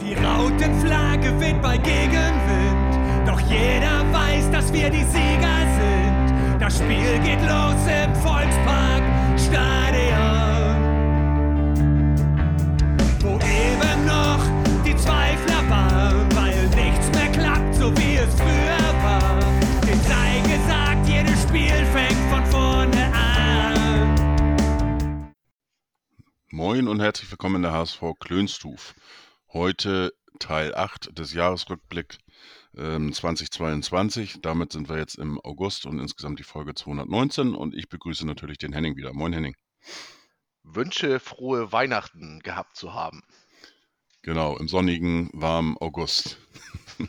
Die Rautenflagge weht bei Gegenwind, doch jeder weiß, dass wir die Sieger sind. Das Spiel geht los im Volkspark Stadion, wo eben noch die Zweifler waren, weil nichts mehr klappt, so wie es früher war. Den sei gesagt, jedes Spiel fängt von vorne an. Moin und herzlich willkommen in der HSV Klönstuf. Heute Teil 8 des Jahresrückblick ähm, 2022. Damit sind wir jetzt im August und insgesamt die Folge 219 und ich begrüße natürlich den Henning wieder. Moin Henning. Wünsche frohe Weihnachten gehabt zu haben. Genau, im sonnigen, warmen August.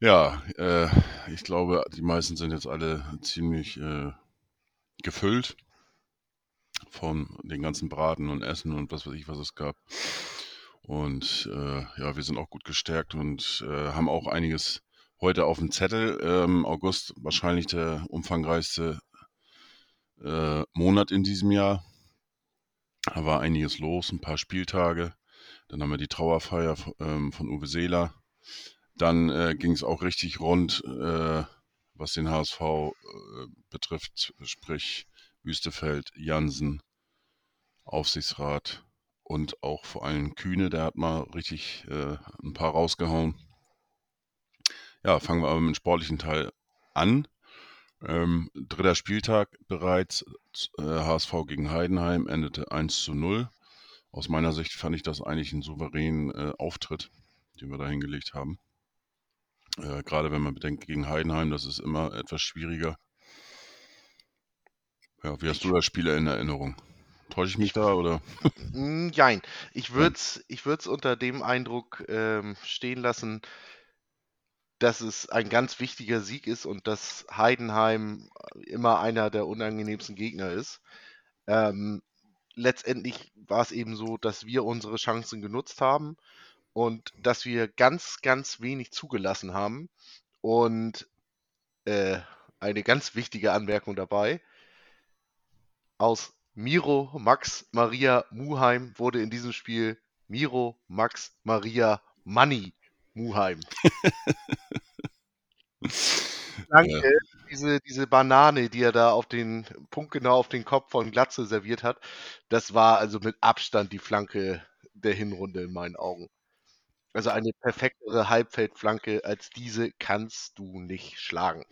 ja, äh, ich glaube, die meisten sind jetzt alle ziemlich äh, gefüllt von den ganzen Braten und Essen und was weiß ich, was es gab. Und äh, ja, wir sind auch gut gestärkt und äh, haben auch einiges heute auf dem Zettel. Ähm, August wahrscheinlich der umfangreichste äh, Monat in diesem Jahr. Da war einiges los, ein paar Spieltage. Dann haben wir die Trauerfeier ähm, von Uwe Seeler. Dann äh, ging es auch richtig rund, äh, was den HSV äh, betrifft, sprich Wüstefeld, Jansen, Aufsichtsrat und auch vor allem Kühne, der hat mal richtig äh, ein paar rausgehauen. Ja, fangen wir aber mit dem sportlichen Teil an. Ähm, dritter Spieltag bereits, äh, HSV gegen Heidenheim endete 1 zu 0. Aus meiner Sicht fand ich das eigentlich einen souveränen äh, Auftritt, den wir da hingelegt haben. Äh, Gerade wenn man bedenkt, gegen Heidenheim, das ist immer etwas schwieriger. Ja, wie hast du das Spiel in Erinnerung? Täusche ich mich da oder? Mm, Jein. Ich würde es ich würd's unter dem Eindruck ähm, stehen lassen, dass es ein ganz wichtiger Sieg ist und dass Heidenheim immer einer der unangenehmsten Gegner ist. Ähm, letztendlich war es eben so, dass wir unsere Chancen genutzt haben und dass wir ganz, ganz wenig zugelassen haben. Und äh, eine ganz wichtige Anmerkung dabei, aus Miro Max Maria Muheim wurde in diesem Spiel Miro Max Maria Money Muheim. Danke. Ja. Diese, diese Banane, die er da auf den Punkt genau auf den Kopf von Glatze serviert hat, das war also mit Abstand die Flanke der Hinrunde in meinen Augen. Also eine perfektere Halbfeldflanke als diese kannst du nicht schlagen.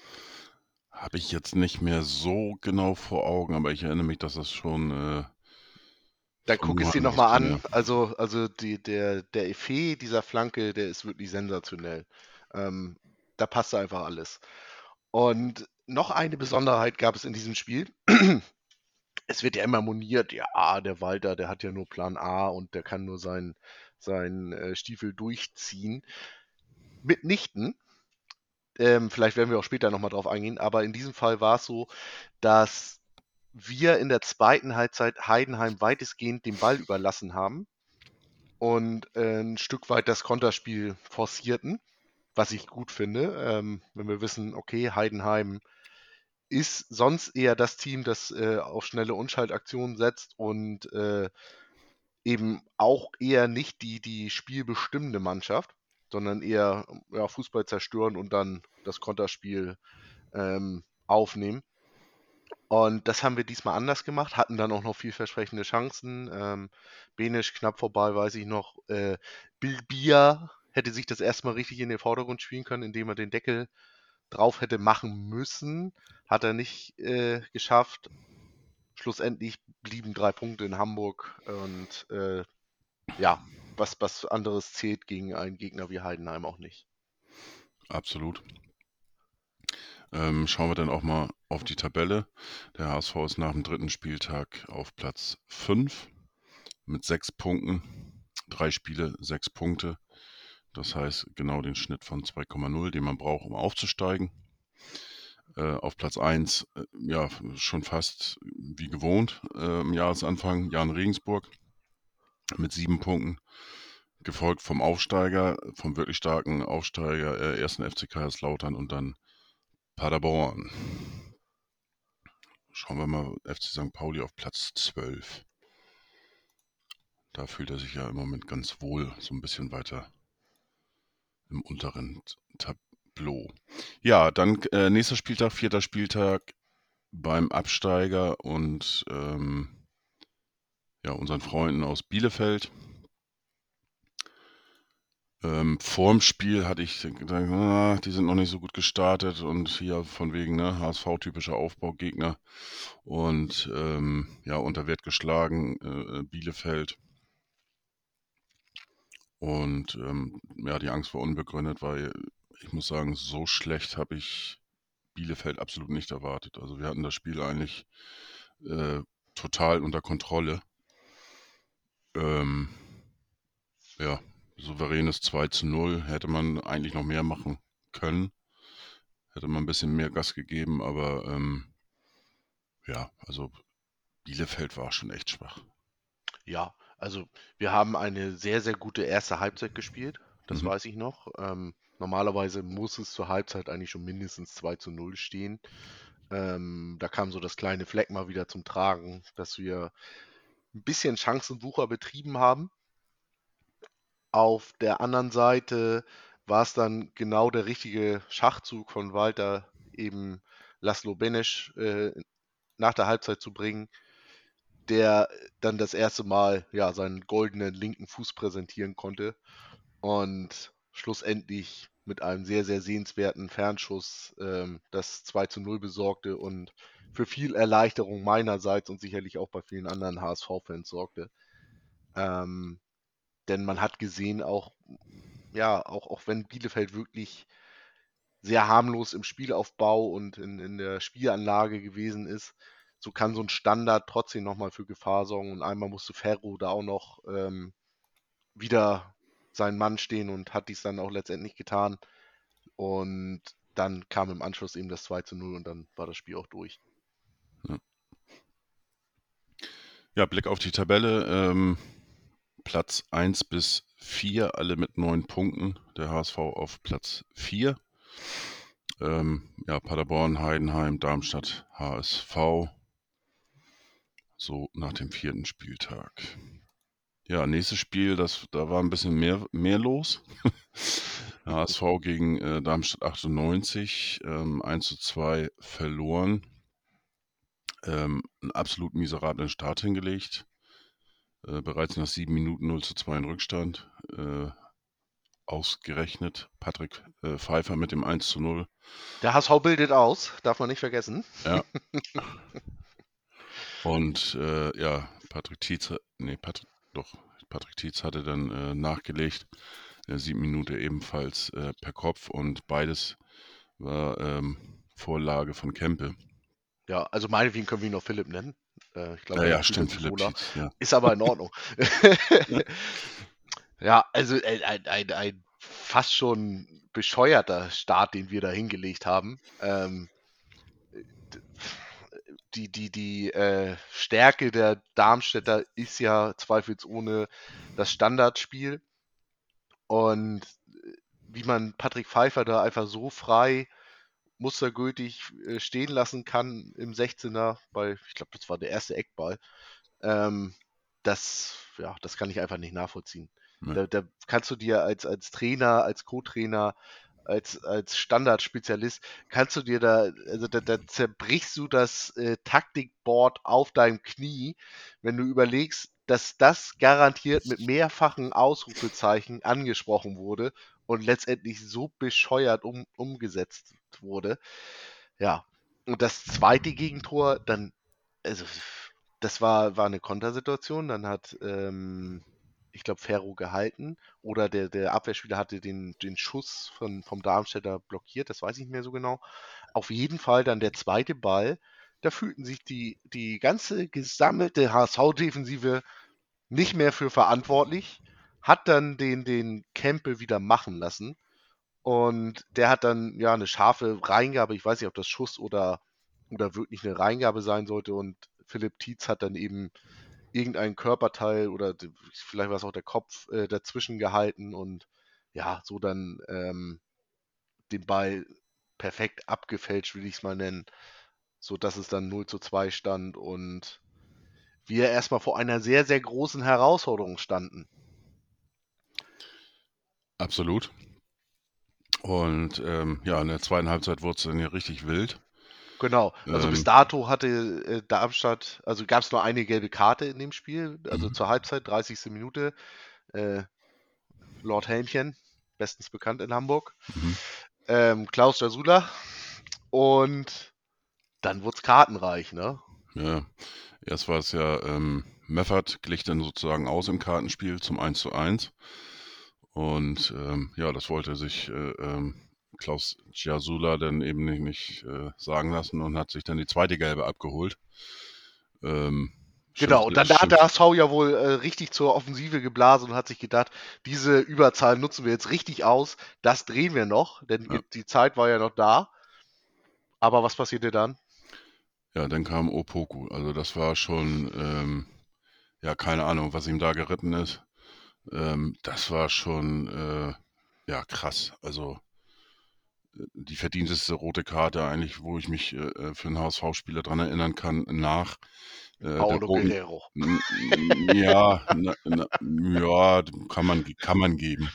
Habe ich jetzt nicht mehr so genau vor Augen, aber ich erinnere mich, dass das schon. Äh, Dann von guck es dir nochmal an. Also, also die, der, der Effet dieser Flanke, der ist wirklich sensationell. Ähm, da passt einfach alles. Und noch eine Besonderheit gab es in diesem Spiel. Es wird ja immer moniert, ja, der Walter, der hat ja nur Plan A und der kann nur seinen seinen äh, Stiefel durchziehen. Mitnichten. Ähm, vielleicht werden wir auch später nochmal drauf eingehen, aber in diesem Fall war es so, dass wir in der zweiten Halbzeit Heidenheim weitestgehend den Ball überlassen haben und äh, ein Stück weit das Konterspiel forcierten, was ich gut finde, ähm, wenn wir wissen, okay, Heidenheim ist sonst eher das Team, das äh, auf schnelle Unschaltaktionen setzt und äh, eben auch eher nicht die, die spielbestimmende Mannschaft, sondern eher ja, Fußball zerstören und dann das Konterspiel ähm, aufnehmen. Und das haben wir diesmal anders gemacht, hatten dann auch noch vielversprechende Chancen. Ähm, Benisch knapp vorbei, weiß ich noch. Äh, Bilbia hätte sich das erstmal richtig in den Vordergrund spielen können, indem er den Deckel drauf hätte machen müssen. Hat er nicht äh, geschafft. Schlussendlich blieben drei Punkte in Hamburg und äh, ja, was, was anderes zählt gegen einen Gegner wie Heidenheim auch nicht. Absolut. Ähm, schauen wir dann auch mal auf die Tabelle. Der HSV ist nach dem dritten Spieltag auf Platz 5 mit sechs Punkten. Drei Spiele, sechs Punkte. Das heißt genau den Schnitt von 2,0, den man braucht, um aufzusteigen. Äh, auf Platz 1, äh, ja, schon fast wie gewohnt äh, im Jahresanfang, Jan Regensburg mit sieben Punkten. Gefolgt vom Aufsteiger, vom wirklich starken Aufsteiger, äh, ersten FC Kaiserslautern und dann Paderborn. Schauen wir mal, FC St. Pauli auf Platz 12. da fühlt er sich ja im Moment ganz wohl, so ein bisschen weiter im unteren Tableau. Ja, dann äh, nächster Spieltag, vierter Spieltag beim Absteiger und ähm, ja, unseren Freunden aus Bielefeld. Ähm, vorm Spiel hatte ich gedacht, ah, die sind noch nicht so gut gestartet und hier von wegen ne, HSV-typischer Aufbaugegner und ähm, ja, unter Wert geschlagen, äh, Bielefeld. Und ähm, ja, die Angst war unbegründet, weil ich muss sagen, so schlecht habe ich Bielefeld absolut nicht erwartet. Also wir hatten das Spiel eigentlich äh, total unter Kontrolle. Ähm, ja, souveränes 2 zu 0. Hätte man eigentlich noch mehr machen können. Hätte man ein bisschen mehr Gas gegeben, aber ähm, ja, also Bielefeld war schon echt schwach. Ja, also wir haben eine sehr, sehr gute erste Halbzeit gespielt. Das Mhm. weiß ich noch. Ähm, normalerweise muss es zur Halbzeit eigentlich schon mindestens 2 zu 0 stehen. Ähm, da kam so das kleine Fleck mal wieder zum Tragen, dass wir ein bisschen Chancensucher betrieben haben. Auf der anderen Seite war es dann genau der richtige Schachzug von Walter, eben Laszlo Benesch äh, nach der Halbzeit zu bringen, der dann das erste Mal ja seinen goldenen linken Fuß präsentieren konnte und schlussendlich mit einem sehr, sehr sehenswerten Fernschuss ähm, das 2 zu 0 besorgte und für viel Erleichterung meinerseits und sicherlich auch bei vielen anderen HSV-Fans sorgte. Ähm, denn man hat gesehen, auch, ja, auch, auch wenn Bielefeld wirklich sehr harmlos im Spielaufbau und in, in der Spielanlage gewesen ist, so kann so ein Standard trotzdem nochmal für Gefahr sorgen. Und einmal musste Ferro da auch noch ähm, wieder seinen Mann stehen und hat dies dann auch letztendlich getan. Und dann kam im Anschluss eben das 2 zu 0 und dann war das Spiel auch durch. Ja, Blick auf die Tabelle. Ähm, Platz 1 bis 4, alle mit neun Punkten. Der HSV auf Platz 4. Ähm, ja, Paderborn, Heidenheim, Darmstadt, HSV. So nach dem vierten Spieltag. Ja, nächstes Spiel, das, da war ein bisschen mehr, mehr los. HSV gegen äh, Darmstadt 98, ähm, 1 zu 2 verloren. Ähm, einen absolut miserablen Start hingelegt. Äh, bereits nach sieben Minuten 0 zu 2 in Rückstand. Äh, ausgerechnet Patrick äh, Pfeiffer mit dem 1 zu 0. Der HSV bildet aus, darf man nicht vergessen. Ja. Und äh, ja, Patrick Tietz, nee, Patrick, doch, Patrick Tietz hatte dann äh, nachgelegt. In der sieben Minute ebenfalls äh, per Kopf und beides war ähm, Vorlage von Kempe. Ja, also meinetwegen können wir ihn noch Philipp nennen. Äh, ich glaube, Ja, ja, stimmt, Philipp ja. Ist aber in Ordnung. ja, also ein, ein, ein, ein fast schon bescheuerter Start, den wir da hingelegt haben. Ähm, die die, die äh, Stärke der Darmstädter ist ja zweifelsohne das Standardspiel. Und äh, wie man Patrick Pfeiffer da einfach so frei mustergültig äh, stehen lassen kann im 16er, bei, ich glaube, das war der erste Eckball, ähm, das, ja, das kann ich einfach nicht nachvollziehen. Nee. Da, da kannst du dir als, als Trainer, als Co-Trainer, als, als Standardspezialist, kannst du dir da, also da, da zerbrichst du das äh, Taktikboard auf deinem Knie, wenn du überlegst, dass das garantiert mit mehrfachen Ausrufezeichen angesprochen wurde und letztendlich so bescheuert um, umgesetzt wurde. Ja, und das zweite Gegentor, dann, also, das war, war eine Kontersituation, dann hat, ähm, ich glaube, Ferro gehalten oder der, der Abwehrspieler hatte den, den Schuss von, vom Darmstädter blockiert, das weiß ich nicht mehr so genau. Auf jeden Fall dann der zweite Ball, da fühlten sich die, die ganze gesammelte HSV-Defensive nicht mehr für verantwortlich, hat dann den, den Kempe wieder machen lassen. Und der hat dann ja eine scharfe Reingabe, ich weiß nicht, ob das Schuss oder, oder wirklich eine Reingabe sein sollte. Und Philipp Tietz hat dann eben irgendein Körperteil oder vielleicht war es auch der Kopf äh, dazwischen gehalten und ja, so dann ähm, den Ball perfekt abgefälscht, will ich es mal nennen, so dass es dann 0 zu 2 stand und wir erstmal vor einer sehr, sehr großen Herausforderung standen. Absolut. Und ähm, ja, in der zweiten Halbzeit wurde es dann ja richtig wild. Genau, also bis Ähm, dato hatte äh, Darmstadt, also gab es nur eine gelbe Karte in dem Spiel, also mhm. zur Halbzeit, 30. Minute. Äh, Lord Helmchen, bestens bekannt in Hamburg. Mhm. Ähm, Klaus Jasula. Und dann wurde es kartenreich, ne? Ja, erst war es ja, ähm, Meffert glich dann sozusagen aus im Kartenspiel zum 1 zu 1. Und ähm, ja, das wollte sich äh, ähm, Klaus Giasula dann eben nicht, nicht äh, sagen lassen und hat sich dann die zweite Gelbe abgeholt. Ähm, Genau, und dann hat der HSV ja wohl äh, richtig zur Offensive geblasen und hat sich gedacht, diese Überzahl nutzen wir jetzt richtig aus, das drehen wir noch, denn ja. die Zeit war ja noch da. Aber was passierte dann? ja, dann kam Opoku. Also das war schon, ähm, ja, keine Ahnung, was ihm da geritten ist. Ähm, das war schon, äh, ja, krass. Also die verdienteste rote Karte eigentlich, wo ich mich äh, für einen HSV-Spieler dran erinnern kann, nach äh, Paulo roten. Guerrero. Ja, na, na, ja, kann man, kann man geben.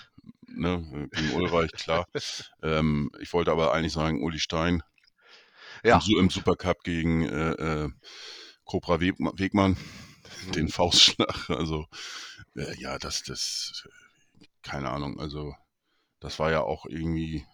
Ne? Gegen Ulreich, klar. Ähm, ich wollte aber eigentlich sagen, Uli Stein im, Ja, im gut. Supercup gegen äh, äh, Cobra Wegmann, Wegmann, den Mhm. Faustschlag. Also, äh, ja, das, das, keine Ahnung. Also, das war ja auch irgendwie,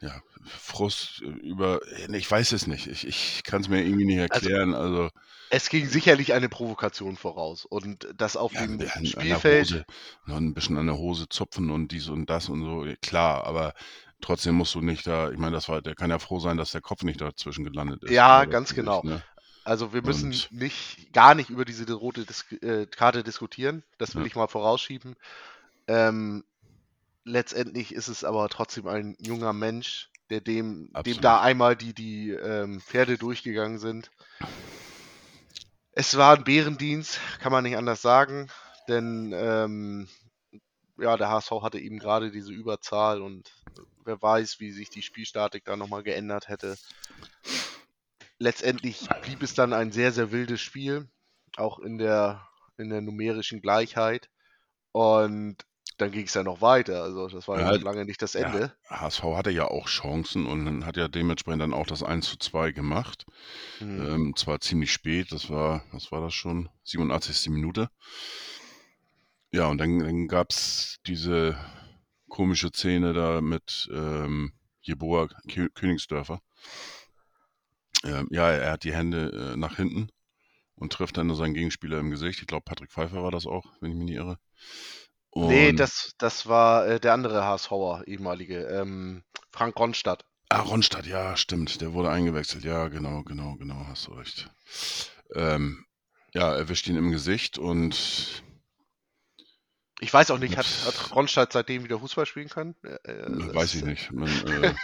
ja, Frust über, ich weiß es nicht. Ich, ich kann es mir irgendwie nicht Also erklären. Also, es ging sicherlich eine Provokation voraus und das auf ja, dem an, an Spielfeld, Hose, noch ein bisschen an der Hose zupfen und dies und das und so, klar, aber trotzdem musst du nicht da, ich meine, das war, der kann ja froh sein, dass der Kopf nicht dazwischen gelandet ist ja, was ganz genau. ne? Also wir müssen Und nicht gar nicht über diese rote Dis äh, Karte diskutieren. Das will ja, ich mal vorausschieben. Ähm, letztendlich ist es aber trotzdem ein junger Mensch, der dem, dem da absolut. einmal die, die ähm, Pferde durchgegangen sind. Es war ein Bärendienst, kann man nicht anders sagen, denn ähm, ja, der HSV hatte eben gerade diese Überzahl und wer weiß, wie sich die Spielstatik da nochmal geändert hätte. Letztendlich blieb es dann ein sehr, sehr wildes Spiel, auch in der, in der numerischen Gleichheit. Und dann ging es ja noch weiter. Also das war ja Ja, lange nicht das Ende. HSV hatte ja auch Chancen und hat ja dementsprechend dann auch das 1 zu 2 gemacht. Mhm. Ähm, zwar ziemlich spät, das war, was war das schon? 87. Minute. Ja, und dann, dann gab es diese komische Szene da mit ähm, Jeboa Kö Königsdörfer. Ähm, ja, er hat die Hände äh, nach hinten und trifft dann seinen Gegenspieler im Gesicht. Ich glaube, Patrick Pfeiffer war das auch, wenn ich mich nicht irre. Nee, Und das, das war äh, der andere HSVer, ehemalige, ähm, Frank Ronstadt. ah, Ronstadt, ja, stimmt, der wurde eingewechselt. Ja, genau, genau, genau, hast du recht. Ähm, ja, erwischt ihn im Gesicht und Ich weiß auch nicht, hat, hat Ronstadt seitdem wieder Fußball spielen können? Äh, äh, weiß ich nicht. Man, äh,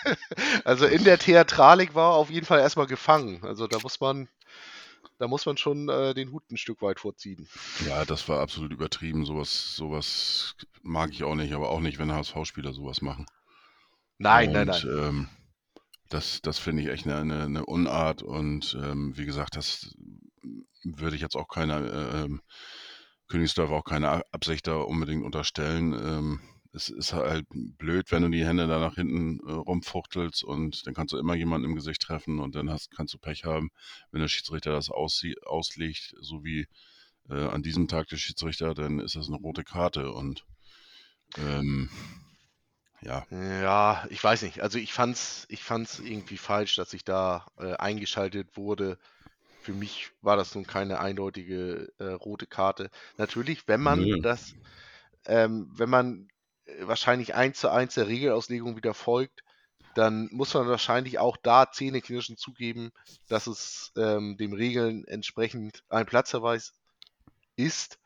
also in der Theatralik war er auf jeden Fall erstmal gefangen. Also da muss man, da muss man schon äh, den Hut ein Stück weit vorziehen. ja, das war absolut übertrieben. Sowas, sowas mag ich auch nicht, aber auch nicht, wenn HSV-Spieler sowas machen. Nein, nein, Und nein. ähm, das, das finde ich echt eine, eine, eine Unart. Und ähm, wie gesagt, das würde ich jetzt auch keiner, ähm, Königsdorf auch keine Absicht da unbedingt unterstellen. Ähm, es ist halt blöd, wenn du die Hände da nach hinten äh, rumfuchtelst und dann kannst du immer jemanden im Gesicht treffen und dann hast, kannst du Pech haben, wenn der Schiedsrichter das auslegt, so wie äh, an diesem Tag der Schiedsrichter, dann ist das eine rote Karte und ähm, ja, Ja, ich weiß nicht. Also ich fand's, ich fand's irgendwie falsch, dass ich da äh, eingeschaltet wurde. Für mich war das nun keine eindeutige äh, rote Karte. Natürlich, wenn man nö, das, ähm, wenn man äh, wahrscheinlich eins zu eins der Regelauslegung wieder folgt, dann muss man wahrscheinlich auch da zähneknirschend zugeben, dass es ähm, dem Regeln entsprechend ein Platzverweis ist.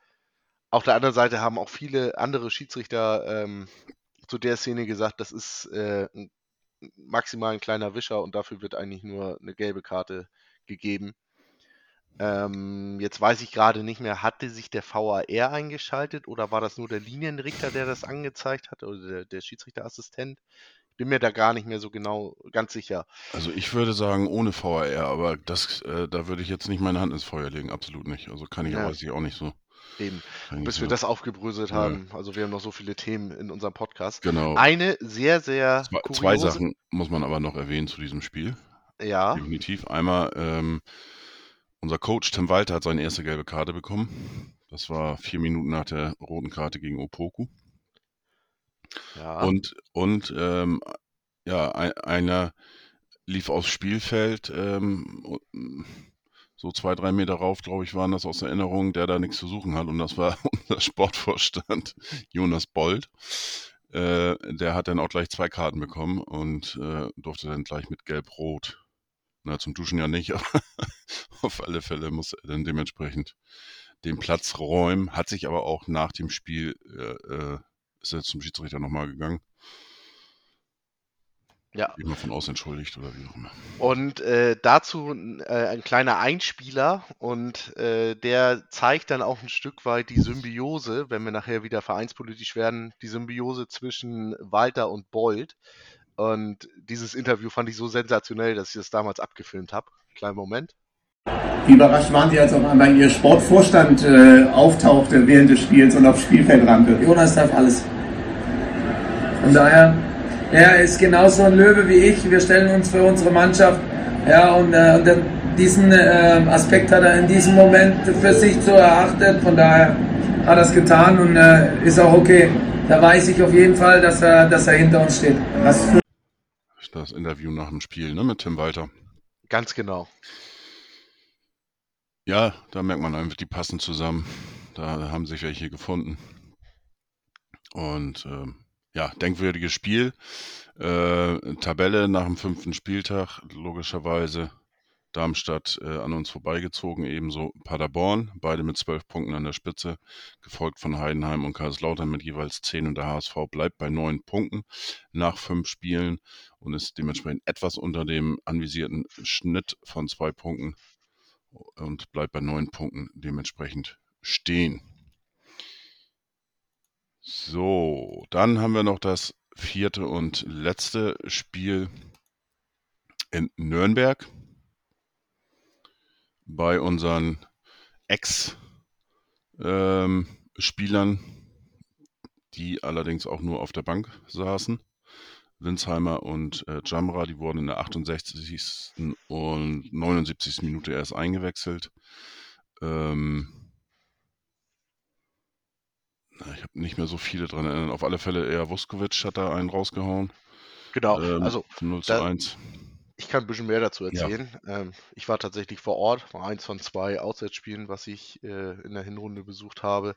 Auf der anderen Seite haben auch viele andere Schiedsrichter ähm, zu der Szene gesagt, das ist äh, maximal ein kleiner Wischer und dafür wird eigentlich nur eine gelbe Karte gegeben. Ähm, jetzt weiß ich gerade nicht mehr, hatte sich der VAR eingeschaltet oder war das nur der Linienrichter, der das angezeigt hat oder der, der Schiedsrichterassistent? bin mir da gar nicht mehr so genau ganz sicher. Also ich würde sagen ohne VAR, aber das, äh, da würde ich jetzt nicht meine Hand ins Feuer legen, absolut nicht. Also kann ich Ja. aber weiß ich auch nicht so. Eben, bis wir das aufgebröselt Ja. haben. Also wir haben noch so viele Themen in unserem Podcast. Genau. Eine sehr, sehr Zwei, kuriose, zwei Sachen muss man aber noch erwähnen zu diesem Spiel. Ja, Definitiv. Einmal, ähm, unser Coach Tim Walter hat seine erste gelbe Karte bekommen. Das war vier Minuten nach der roten Karte gegen Opoku. ja, Und, und ähm, ja, ein, einer lief aufs Spielfeld, ähm, so zwei, drei Meter rauf, glaube ich, waren das aus Erinnerung, der da nichts zu suchen hat. Und das war unser Sportvorstand Jonas Bold. Äh, der hat dann auch gleich zwei Karten bekommen und äh, durfte dann gleich mit Gelb-Rot. Na, zum Duschen ja nicht, aber auf alle Fälle muss er dann dementsprechend den Platz räumen. Hat sich aber auch nach dem Spiel, äh, äh, ist er zum Schiedsrichter nochmal gegangen. ja. Immer von aus entschuldigt oder wie auch immer. Und äh, dazu äh, ein kleiner Einspieler und äh, der zeigt dann auch ein Stück weit die Symbiose, wenn wir nachher wieder vereinspolitisch werden, die Symbiose zwischen Walter und Bold. Und dieses Interview fand ich so sensationell, dass ich das damals abgefilmt habe. Kleinen Moment. Wie überrascht waren Sie, als auf einmal Ihr Sportvorstand äh, auftauchte während des Spiels und aufs Spielfeld rannte? Jonas darf alles. Von daher, er ist genauso ein Löwe wie ich. Wir stellen uns für unsere Mannschaft. Ja, und, äh, und dann diesen äh, Aspekt hat er in diesem Moment für sich so erachtet. Von daher hat er es getan und äh, ist auch okay. Da weiß ich auf jeden Fall, dass er, dass er hinter uns steht. Das Interview nach dem Spiel ne, mit Tim Walter. Ganz genau. Ja, da merkt man einfach, die passen zusammen. Da haben sich welche gefunden. Und ähm, ja, denkwürdiges Spiel. Äh, Tabelle nach dem fünften Spieltag, logischerweise. Darmstadt äh, an uns vorbeigezogen, ebenso Paderborn, beide mit zwölf Punkten an der Spitze, gefolgt von Heidenheim und Kaiserslautern mit jeweils zehn und der HSV bleibt bei neun Punkten nach fünf Spielen und ist dementsprechend etwas unter dem anvisierten Schnitt von zwei Punkten und bleibt bei neun Punkten dementsprechend stehen. So, dann haben wir noch das vierte und letzte Spiel in Nürnberg bei unseren Ex-Spielern, die allerdings auch nur auf der Bank saßen. Winsheimer und äh, Jamra, die wurden in der 68. und 79. Minute erst eingewechselt. Ähm, ich habe nicht mehr so viele dran erinnern. Auf alle Fälle eher Vuskovic hat da einen rausgehauen. Genau. Ähm, Also 0 zu da- 1. Ich kann ein bisschen mehr dazu Ja. erzählen. Ähm, ich war tatsächlich vor Ort, war eins von zwei Auswärtsspielen, was ich äh, in der Hinrunde besucht habe.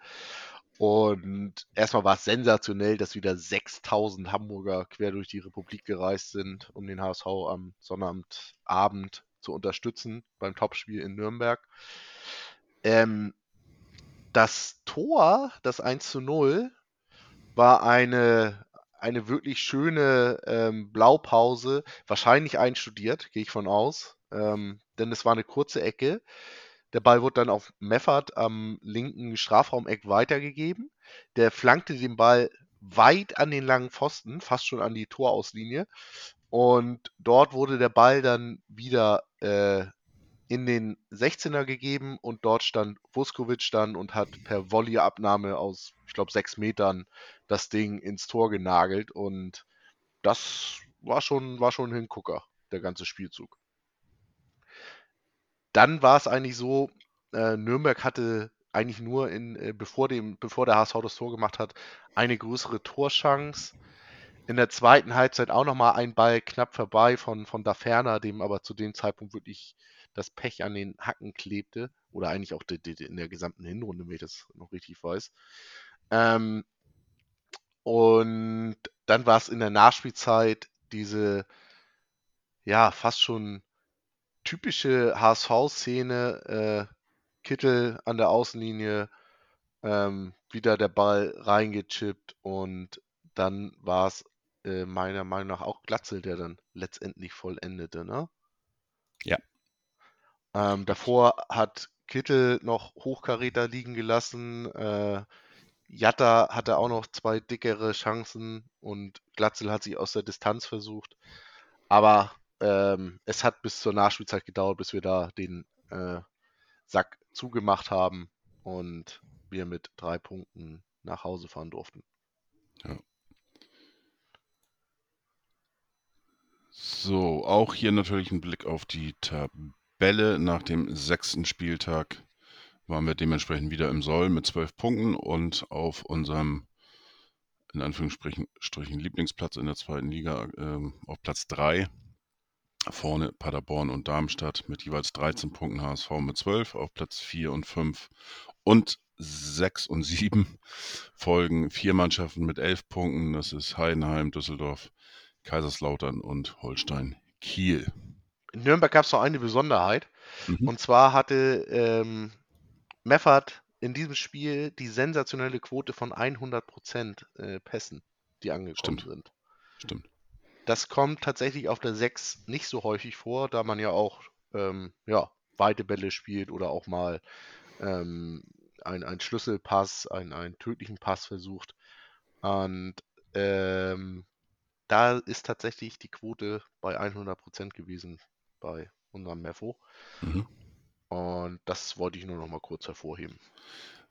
Und erstmal war es sensationell, dass wieder 6000 Hamburger quer durch die Republik gereist sind, um den HSV am Sonnabendabend zu unterstützen beim Topspiel in Nürnberg. Ähm, das Tor, das 1 zu 0, war eine, eine wirklich schöne ähm, Blaupause, wahrscheinlich einstudiert, gehe ich von aus, ähm, denn es war eine kurze Ecke. Der Ball wurde dann auf Meffert am linken Strafraumeck weitergegeben. Der flankte den Ball weit an den langen Pfosten, fast schon an die Torauslinie. Und dort wurde der Ball dann wieder äh, in den 16er gegeben und dort stand Vuskovic dann und hat per Volleyabnahme aus, ich glaube, sechs Metern das Ding ins Tor genagelt. Und das war schon, war schon ein Hingucker, der ganze Spielzug. Dann war es eigentlich so, äh, Nürnberg hatte eigentlich nur in, äh, bevor, dem, bevor der HSV das Tor gemacht hat, eine größere Torchance. In der zweiten Halbzeit auch nochmal ein Ball knapp vorbei von, von Da Ferner, dem aber zu dem Zeitpunkt wirklich das Pech an den Hacken klebte. Oder eigentlich auch in der gesamten Hinrunde, wenn ich das noch richtig weiß. Ähm, und dann war es in der Nachspielzeit diese, ja, fast schon typische HSV-Szene. Äh, Kittel an der Außenlinie, ähm, wieder der Ball reingechippt und dann war es äh, meiner Meinung nach auch Glatzel, der dann letztendlich vollendete, ne? Ja. Ähm, davor hat Kittel noch Hochkaräter liegen gelassen. Äh, Jatta hatte auch noch zwei dickere Chancen und Glatzel hat sich aus der Distanz versucht. Aber ähm, es hat bis zur Nachspielzeit gedauert, bis wir da den äh, Sack zugemacht haben und wir mit drei Punkten nach Hause fahren durften. So, auch hier natürlich ein Blick auf die Tabelle. Nach dem sechsten Spieltag waren wir dementsprechend wieder im Soll mit zwölf Punkten und auf unserem, in Anführungsstrichen, Lieblingsplatz in der zweiten Liga ähm, auf Platz drei. Vorne Paderborn und Darmstadt mit jeweils 13 Punkten, HSV mit 12 auf Platz 4 und 5 und 6 und 7 folgen vier Mannschaften mit 11 Punkten. Das ist Heidenheim, Düsseldorf, Kaiserslautern und Holstein Kiel. In Nürnberg gab es noch eine Besonderheit. Mhm. Und zwar hatte ähm, Meffert in diesem Spiel die sensationelle Quote von 100% äh, Pässen, die angekommen Stimmt. sind. Stimmt. Das kommt tatsächlich auf der 6 nicht so häufig vor, da man ja auch ähm, ja, weite Bälle spielt oder auch mal ähm, ein, ein Schlüsselpass, einen, einen tödlichen Pass versucht. Und ähm, da ist tatsächlich die Quote bei 100% gewesen bei unserem Mefo. Mhm. Und das wollte ich nur noch mal kurz hervorheben.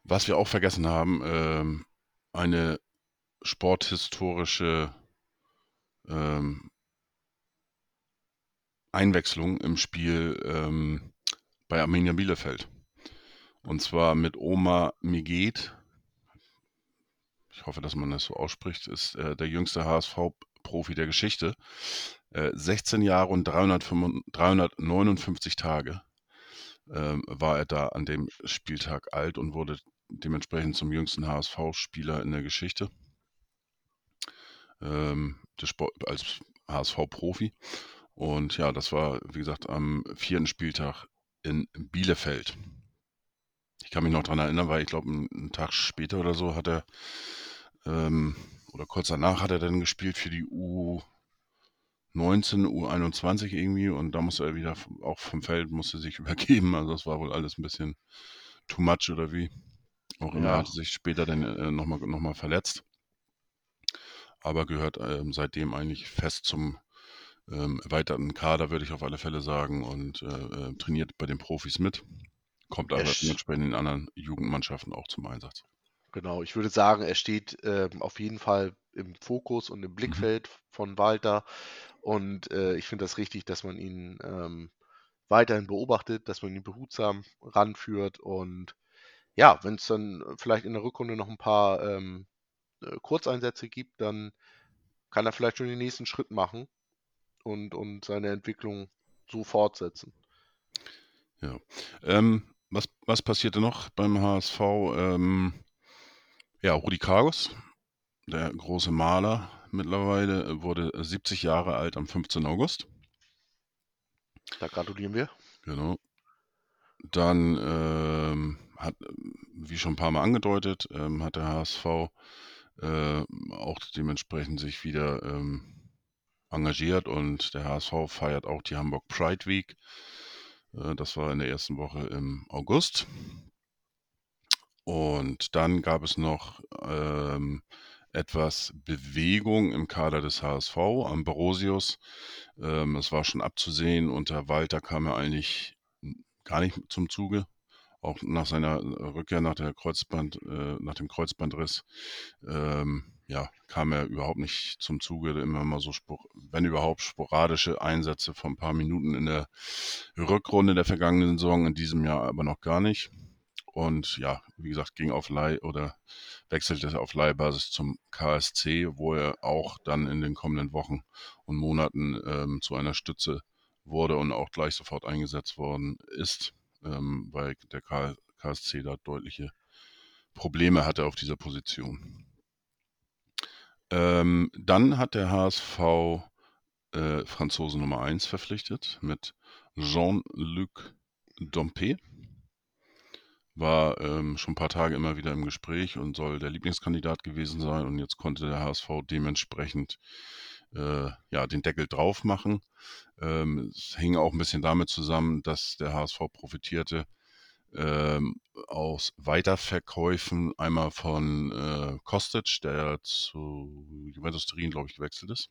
Was wir auch vergessen haben, ähm, eine sporthistorische ähm, Einwechslung im Spiel ähm, bei Arminia Bielefeld. Und zwar mit Oma Miget. Ich hoffe, dass man das so ausspricht. Ist äh, der jüngste HSV-Profi der Geschichte. Äh, 16 Jahre und 355, 359 Tage ähm, war er da an dem Spieltag alt und wurde dementsprechend zum jüngsten HSV-Spieler in der Geschichte. Ähm, Sport, als HSV-Profi. Und ja, das war, wie gesagt, am vierten Spieltag in Bielefeld. Ich kann mich noch daran erinnern, weil ich glaube, einen Tag später oder so hat er, ähm, oder kurz danach hat er dann gespielt für die U19, U21 irgendwie und da musste er wieder auch vom Feld, musste sich übergeben. Also das war wohl alles ein bisschen too much oder wie. Auch immer Ja. hatte sich später dann äh, nochmal noch mal verletzt. Aber gehört ähm, seitdem eigentlich fest zum ähm, erweiterten Kader, würde ich auf alle Fälle sagen, und äh, äh, trainiert bei den Profis mit. Kommt aber Er dementsprechend in anderen Jugendmannschaften auch zum Einsatz. Genau, ich würde sagen, er steht ähm, auf jeden Fall im Fokus und im Blickfeld von Walter. Und äh, ich finde das richtig, dass man ihn ähm, weiterhin beobachtet, dass man ihn behutsam ranführt. Und ja, wenn es dann vielleicht in der Rückrunde noch ein paar ähm, äh, Kurzeinsätze gibt, dann kann er vielleicht schon den nächsten Schritt machen und, und seine Entwicklung so fortsetzen. Ähm, was, was passierte noch beim HSV? Ähm, ja, Rudi Kargus, der große Maler mittlerweile, äh, wurde 70 Jahre alt am 15. August. Da gratulieren wir. Genau. Dann ähm, hat, wie schon ein paar Mal angedeutet, ähm, hat der HSV äh, auch dementsprechend sich wieder ähm, engagiert und der HSV feiert auch die Hamburg Pride Week. Äh, das war in der ersten Woche im August. Und dann gab es noch ähm, etwas Bewegung im Kader des HSV. Ambrosius, ähm, es war schon abzusehen, unter Walter kam er eigentlich gar nicht zum Zuge. Auch nach seiner Rückkehr nach, der Kreuzband, äh, nach dem Kreuzbandriss ähm, ja, kam er überhaupt nicht zum Zuge. Immer mal so, wenn überhaupt, sporadische Einsätze von ein paar Minuten in der Rückrunde der vergangenen Saison, in diesem Jahr aber noch gar nicht. Und ja, wie gesagt, ging auf Leih oder wechselte auf Leihbasis zum KSC, wo er auch dann in den kommenden Wochen und Monaten ähm, zu einer Stütze wurde und auch gleich sofort eingesetzt worden ist, ähm, weil der KSC da deutliche Probleme hatte auf dieser Position. Ähm, dann hat der HSV äh, Franzose Nummer 1 verpflichtet mit Jean-Luc Dompe. War ähm, schon ein paar Tage immer wieder im Gespräch und soll der Lieblingskandidat gewesen sein. Und jetzt konnte der HSV dementsprechend äh, ja, den Deckel drauf machen. Ähm, es hing auch ein bisschen damit zusammen, dass der HSV profitierte ähm, aus Weiterverkäufen einmal von äh, Kostic, der zu Juventus Turin, glaube ich, gewechselt ist.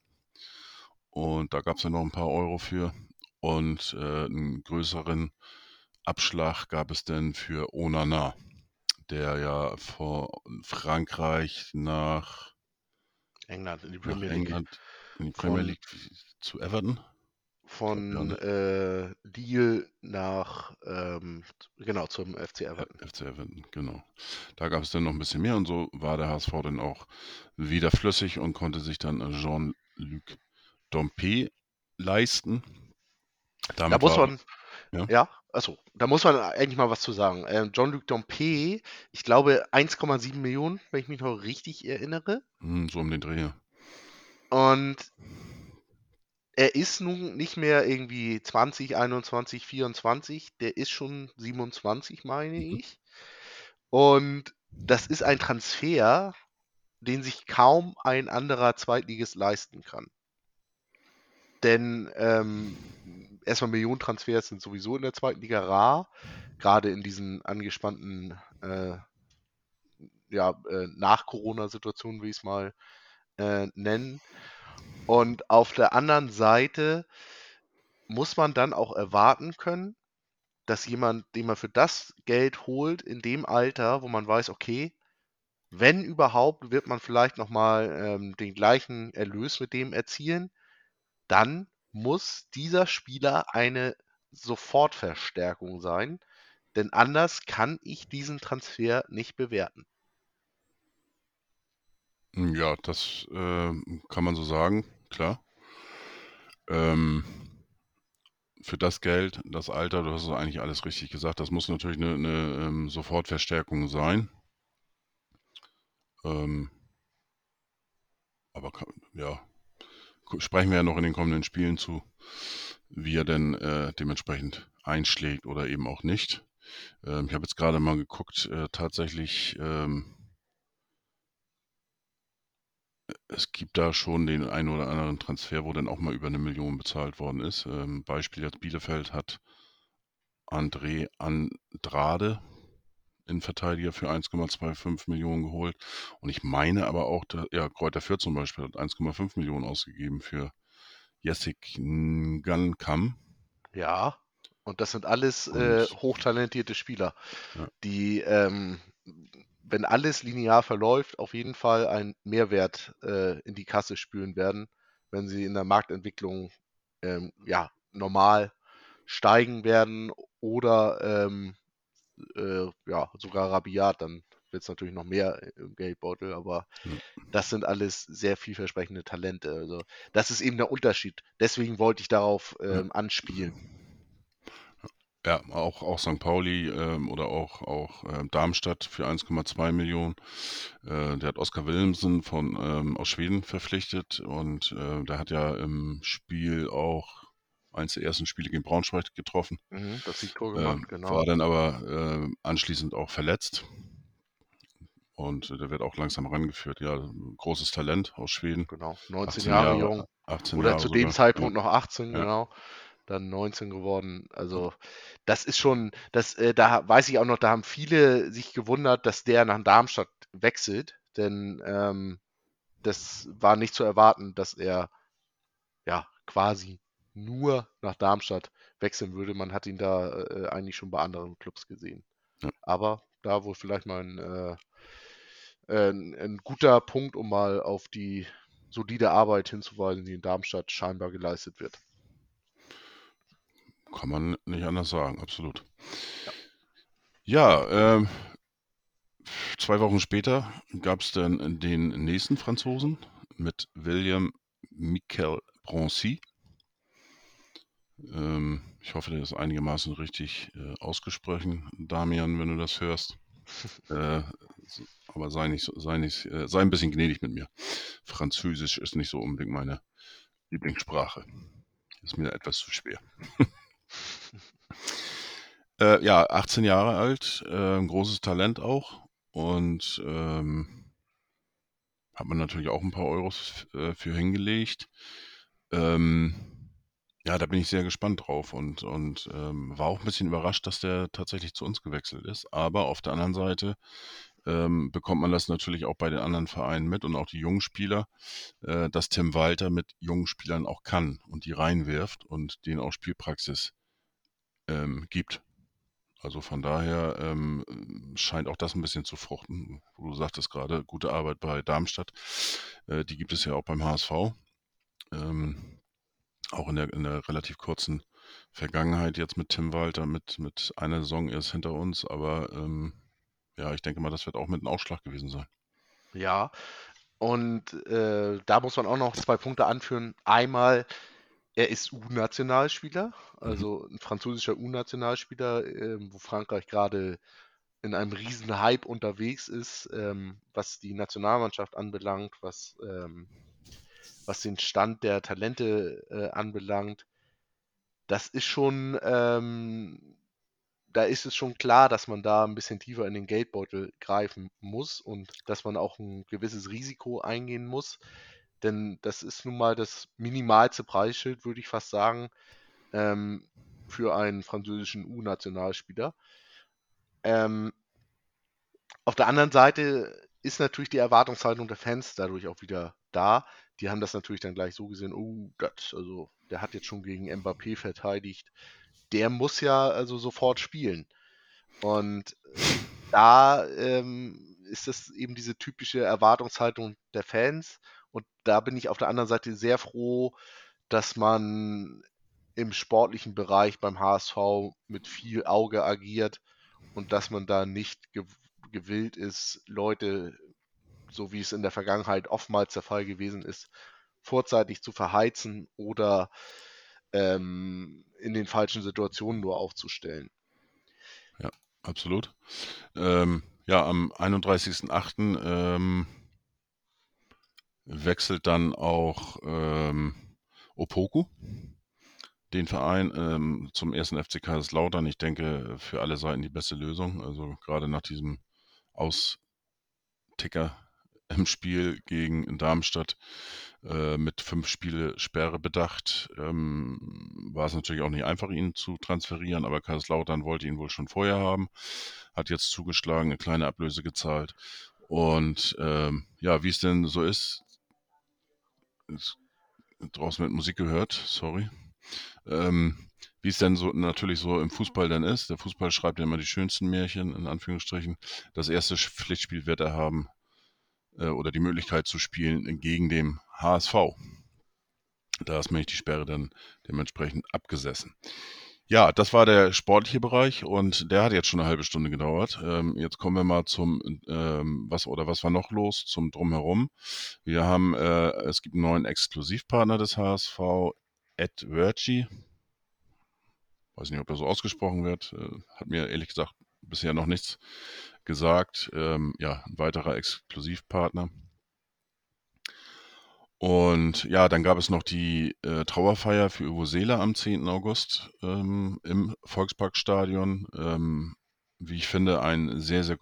Und da gab es ja noch ein paar Euro für. Und äh, einen größeren Abschlag gab es denn für Onana, der ja von Frankreich nach, England in die Premier League. England in die Premier League zu Everton. Von äh, Deal nach, ähm, genau, zum FC Everton. FC Everton, genau. Da gab es dann noch ein bisschen mehr und so war der HSV dann auch wieder flüssig und konnte sich dann Jean-Luc Dompe leisten. Da Damit muss war- man, Ja. ja, achso, da muss man eigentlich mal was zu sagen. Ähm, Jean-Luc Dompe, ich glaube 1,7 Millionen, wenn ich mich noch richtig erinnere. hm, so um den Dreh. Und er ist nun nicht mehr irgendwie 20, 21, 24, der ist schon 27, meine Mhm. ich. Und das ist ein Transfer, den sich kaum ein anderer Zweitligist leisten kann. Denn ähm, erstmal Millionentransfers sind sowieso in der zweiten Liga rar, gerade in diesen angespannten äh, ja, äh, Nach-Corona-Situationen, wie ich es mal äh, nennen. Und auf der anderen Seite muss man dann auch erwarten können, dass jemand, den man für das Geld holt, in dem Alter, wo man weiß, okay, wenn überhaupt, wird man vielleicht nochmal ähm, den gleichen Erlös mit dem erzielen, dann muss dieser Spieler eine Sofortverstärkung sein, denn anders kann ich diesen Transfer nicht bewerten. Ja, das ähm, kann man so sagen, klar. Ähm, für das Geld, das Alter, du hast eigentlich alles richtig gesagt, das muss natürlich eine, eine ähm, Sofortverstärkung sein. Ähm, aber kann, ja, sprechen wir ja noch in den kommenden Spielen zu, wie er denn äh, dementsprechend einschlägt oder eben auch nicht. Ähm, ich habe jetzt gerade mal geguckt, äh, tatsächlich, ähm, es gibt da schon den einen oder anderen Transfer, wo dann auch mal über eine Million bezahlt worden ist. Ähm, Beispiel jetzt Bielefeld hat André Andrade, Innenverteidiger, für 1,25 Millionen geholt. Und ich meine aber auch, da, ja, Kräuter Fürth zum Beispiel hat 1,5 Millionen ausgegeben für Jessic Ngankam. Ja, und das sind alles äh, hochtalentierte Spieler, Ja. die, ähm, wenn alles linear verläuft, auf jeden Fall einen Mehrwert äh, in die Kasse spüren werden, wenn sie in der Marktentwicklung ähm, ja, normal steigen werden oder ähm, äh, ja, sogar rabiat, dann wird es natürlich noch mehr im Geldbeutel, aber das sind alles sehr vielversprechende Talente. Also das ist eben der Unterschied. Deswegen wollte ich darauf ähm, anspielen. Ja, auch, auch St. Pauli ähm, oder auch, auch ähm, Darmstadt für 1,2 Millionen. Äh, der hat Oskar Wilhelmsen von, ähm, aus Schweden verpflichtet und äh, der hat ja im Spiel auch eins der ersten Spiele gegen Braunschweig getroffen. Mhm, das Siegtor Ähm, gemacht, genau. War dann aber äh, anschließend auch verletzt. Und äh, der wird auch langsam rangeführt. Ja, großes Talent aus Schweden. Genau, 19 18 Jahre, Jahre, jung. 18 Oder Jahre zu dem sogar. Zeitpunkt noch 18, Ja. genau. Dann 19 geworden. Also, das ist schon, das, äh, da weiß ich auch noch, da haben viele sich gewundert, dass der nach Darmstadt wechselt. Denn ähm, das war nicht zu erwarten, dass er ja quasi nur nach Darmstadt wechseln würde. Man hat ihn da äh, eigentlich schon bei anderen Clubs gesehen. Ja. Aber da wohl vielleicht mal ein, äh, äh, ein, ein guter Punkt, um mal auf die solide Arbeit hinzuweisen, die in Darmstadt scheinbar geleistet wird. Kann man nicht anders sagen, absolut. Ja, ähm, zwei Wochen später gab es dann den nächsten Franzosen mit William Michel Broncy. Ähm, ich hoffe, der ist einigermaßen richtig äh, ausgesprochen, Damian, wenn du das hörst. äh, aber sei nicht, so- sei nicht, äh, sei ein bisschen gnädig mit mir. Französisch ist nicht so unbedingt meine Lieblingssprache. Ist mir etwas zu schwer. Äh, ja, 18 Jahre alt, äh, ein großes Talent auch und ähm, hat man natürlich auch ein paar Euros äh, für hingelegt. Ähm, Ja, da bin ich sehr gespannt drauf und, und ähm, war auch ein bisschen überrascht, dass der tatsächlich zu uns gewechselt ist. Aber auf der anderen Seite ähm, bekommt man das natürlich auch bei den anderen Vereinen mit und auch die jungen Spieler, äh, dass Tim Walter mit jungen Spielern auch kann und die reinwirft und denen auch Spielpraxis ähm, gibt. Also von daher ähm, scheint auch das ein bisschen zu fruchten. Du sagtest gerade, gute Arbeit bei Darmstadt. Äh, die gibt es ja auch beim HSV. Ähm, auch in der, in der relativ kurzen Vergangenheit jetzt mit Tim Walter, mit, mit einer Saison erst hinter uns, aber ähm, ja, ich denke mal, das wird auch mit einem Ausschlag gewesen sein. Ja, und äh, da muss man auch noch zwei Punkte anführen. Einmal, er ist U-Nationalspieler, Mhm. also ein französischer U-Nationalspieler, äh, wo Frankreich gerade in einem riesen Hype unterwegs ist, ähm, was die Nationalmannschaft anbelangt, was, ähm, was den Stand der Talente äh, anbelangt. Das ist schon, ähm, da ist es schon klar, dass man da ein bisschen tiefer in den Geldbeutel greifen muss und dass man auch ein gewisses Risiko eingehen muss. Denn das ist nun mal das minimalste Preisschild, würde ich fast sagen, ähm, für einen französischen U-Nationalspieler. Ähm, auf der anderen Seite ist natürlich die Erwartungshaltung der Fans dadurch auch wieder da. Die haben das natürlich dann gleich so gesehen, oh, das, also der hat jetzt schon gegen Mbappé verteidigt. Der muss ja also sofort spielen. Und da ähm, ist das eben diese typische Erwartungshaltung der Fans. Und da bin ich auf der anderen Seite sehr froh, dass man im sportlichen Bereich beim HSV mit viel Auge agiert und dass man da nicht gew gewillt ist, Leute, so wie es in der Vergangenheit oftmals der Fall gewesen ist, vorzeitig zu verheizen oder ähm, in den falschen Situationen nur aufzustellen. Ja, absolut. Ähm, ja, am 31.08. Ähm, wechselt dann auch ähm, Opoku den Verein ähm, zum ersten FC Kaiserslautern. Ich denke, für alle Seiten die beste Lösung. Also gerade nach diesem Austicker im Spiel gegen Darmstadt äh, mit fünf Spiele Sperre bedacht, ähm, war es natürlich auch nicht einfach, ihn zu transferieren, aber Kaiserslautern wollte ihn wohl schon vorher haben, hat jetzt zugeschlagen, eine kleine Ablöse gezahlt. Und ähm, ja, wie es denn so ist, ist draußen mit Musik gehört, sorry. Ähm, wie es denn so natürlich so im Fußball dann ist. Der Fußball schreibt ja immer die schönsten Märchen, in Anführungsstrichen. Das erste Pflichtspiel wird er haben äh, oder die Möglichkeit zu spielen gegen den HSV. Da ist nämlich die Sperre dann dementsprechend abgesessen. Ja, das war der sportliche Bereich und der hat jetzt schon eine halbe Stunde gedauert. Ähm, jetzt kommen wir mal zum, ähm, was oder was war noch los, zum Drumherum. Wir haben, äh, es gibt einen neuen Exklusivpartner des HSV, Ed Virgi. Weiß nicht, ob er so ausgesprochen wird. Äh, hat mir ehrlich gesagt bisher noch nichts gesagt. Ähm, ja, ein weiterer Exklusivpartner. Und ja, dann gab es noch die äh, Trauerfeier für Uwe Seeler am 10. August ähm, im Volksparkstadion. Ähm, wie ich finde, ein sehr, sehr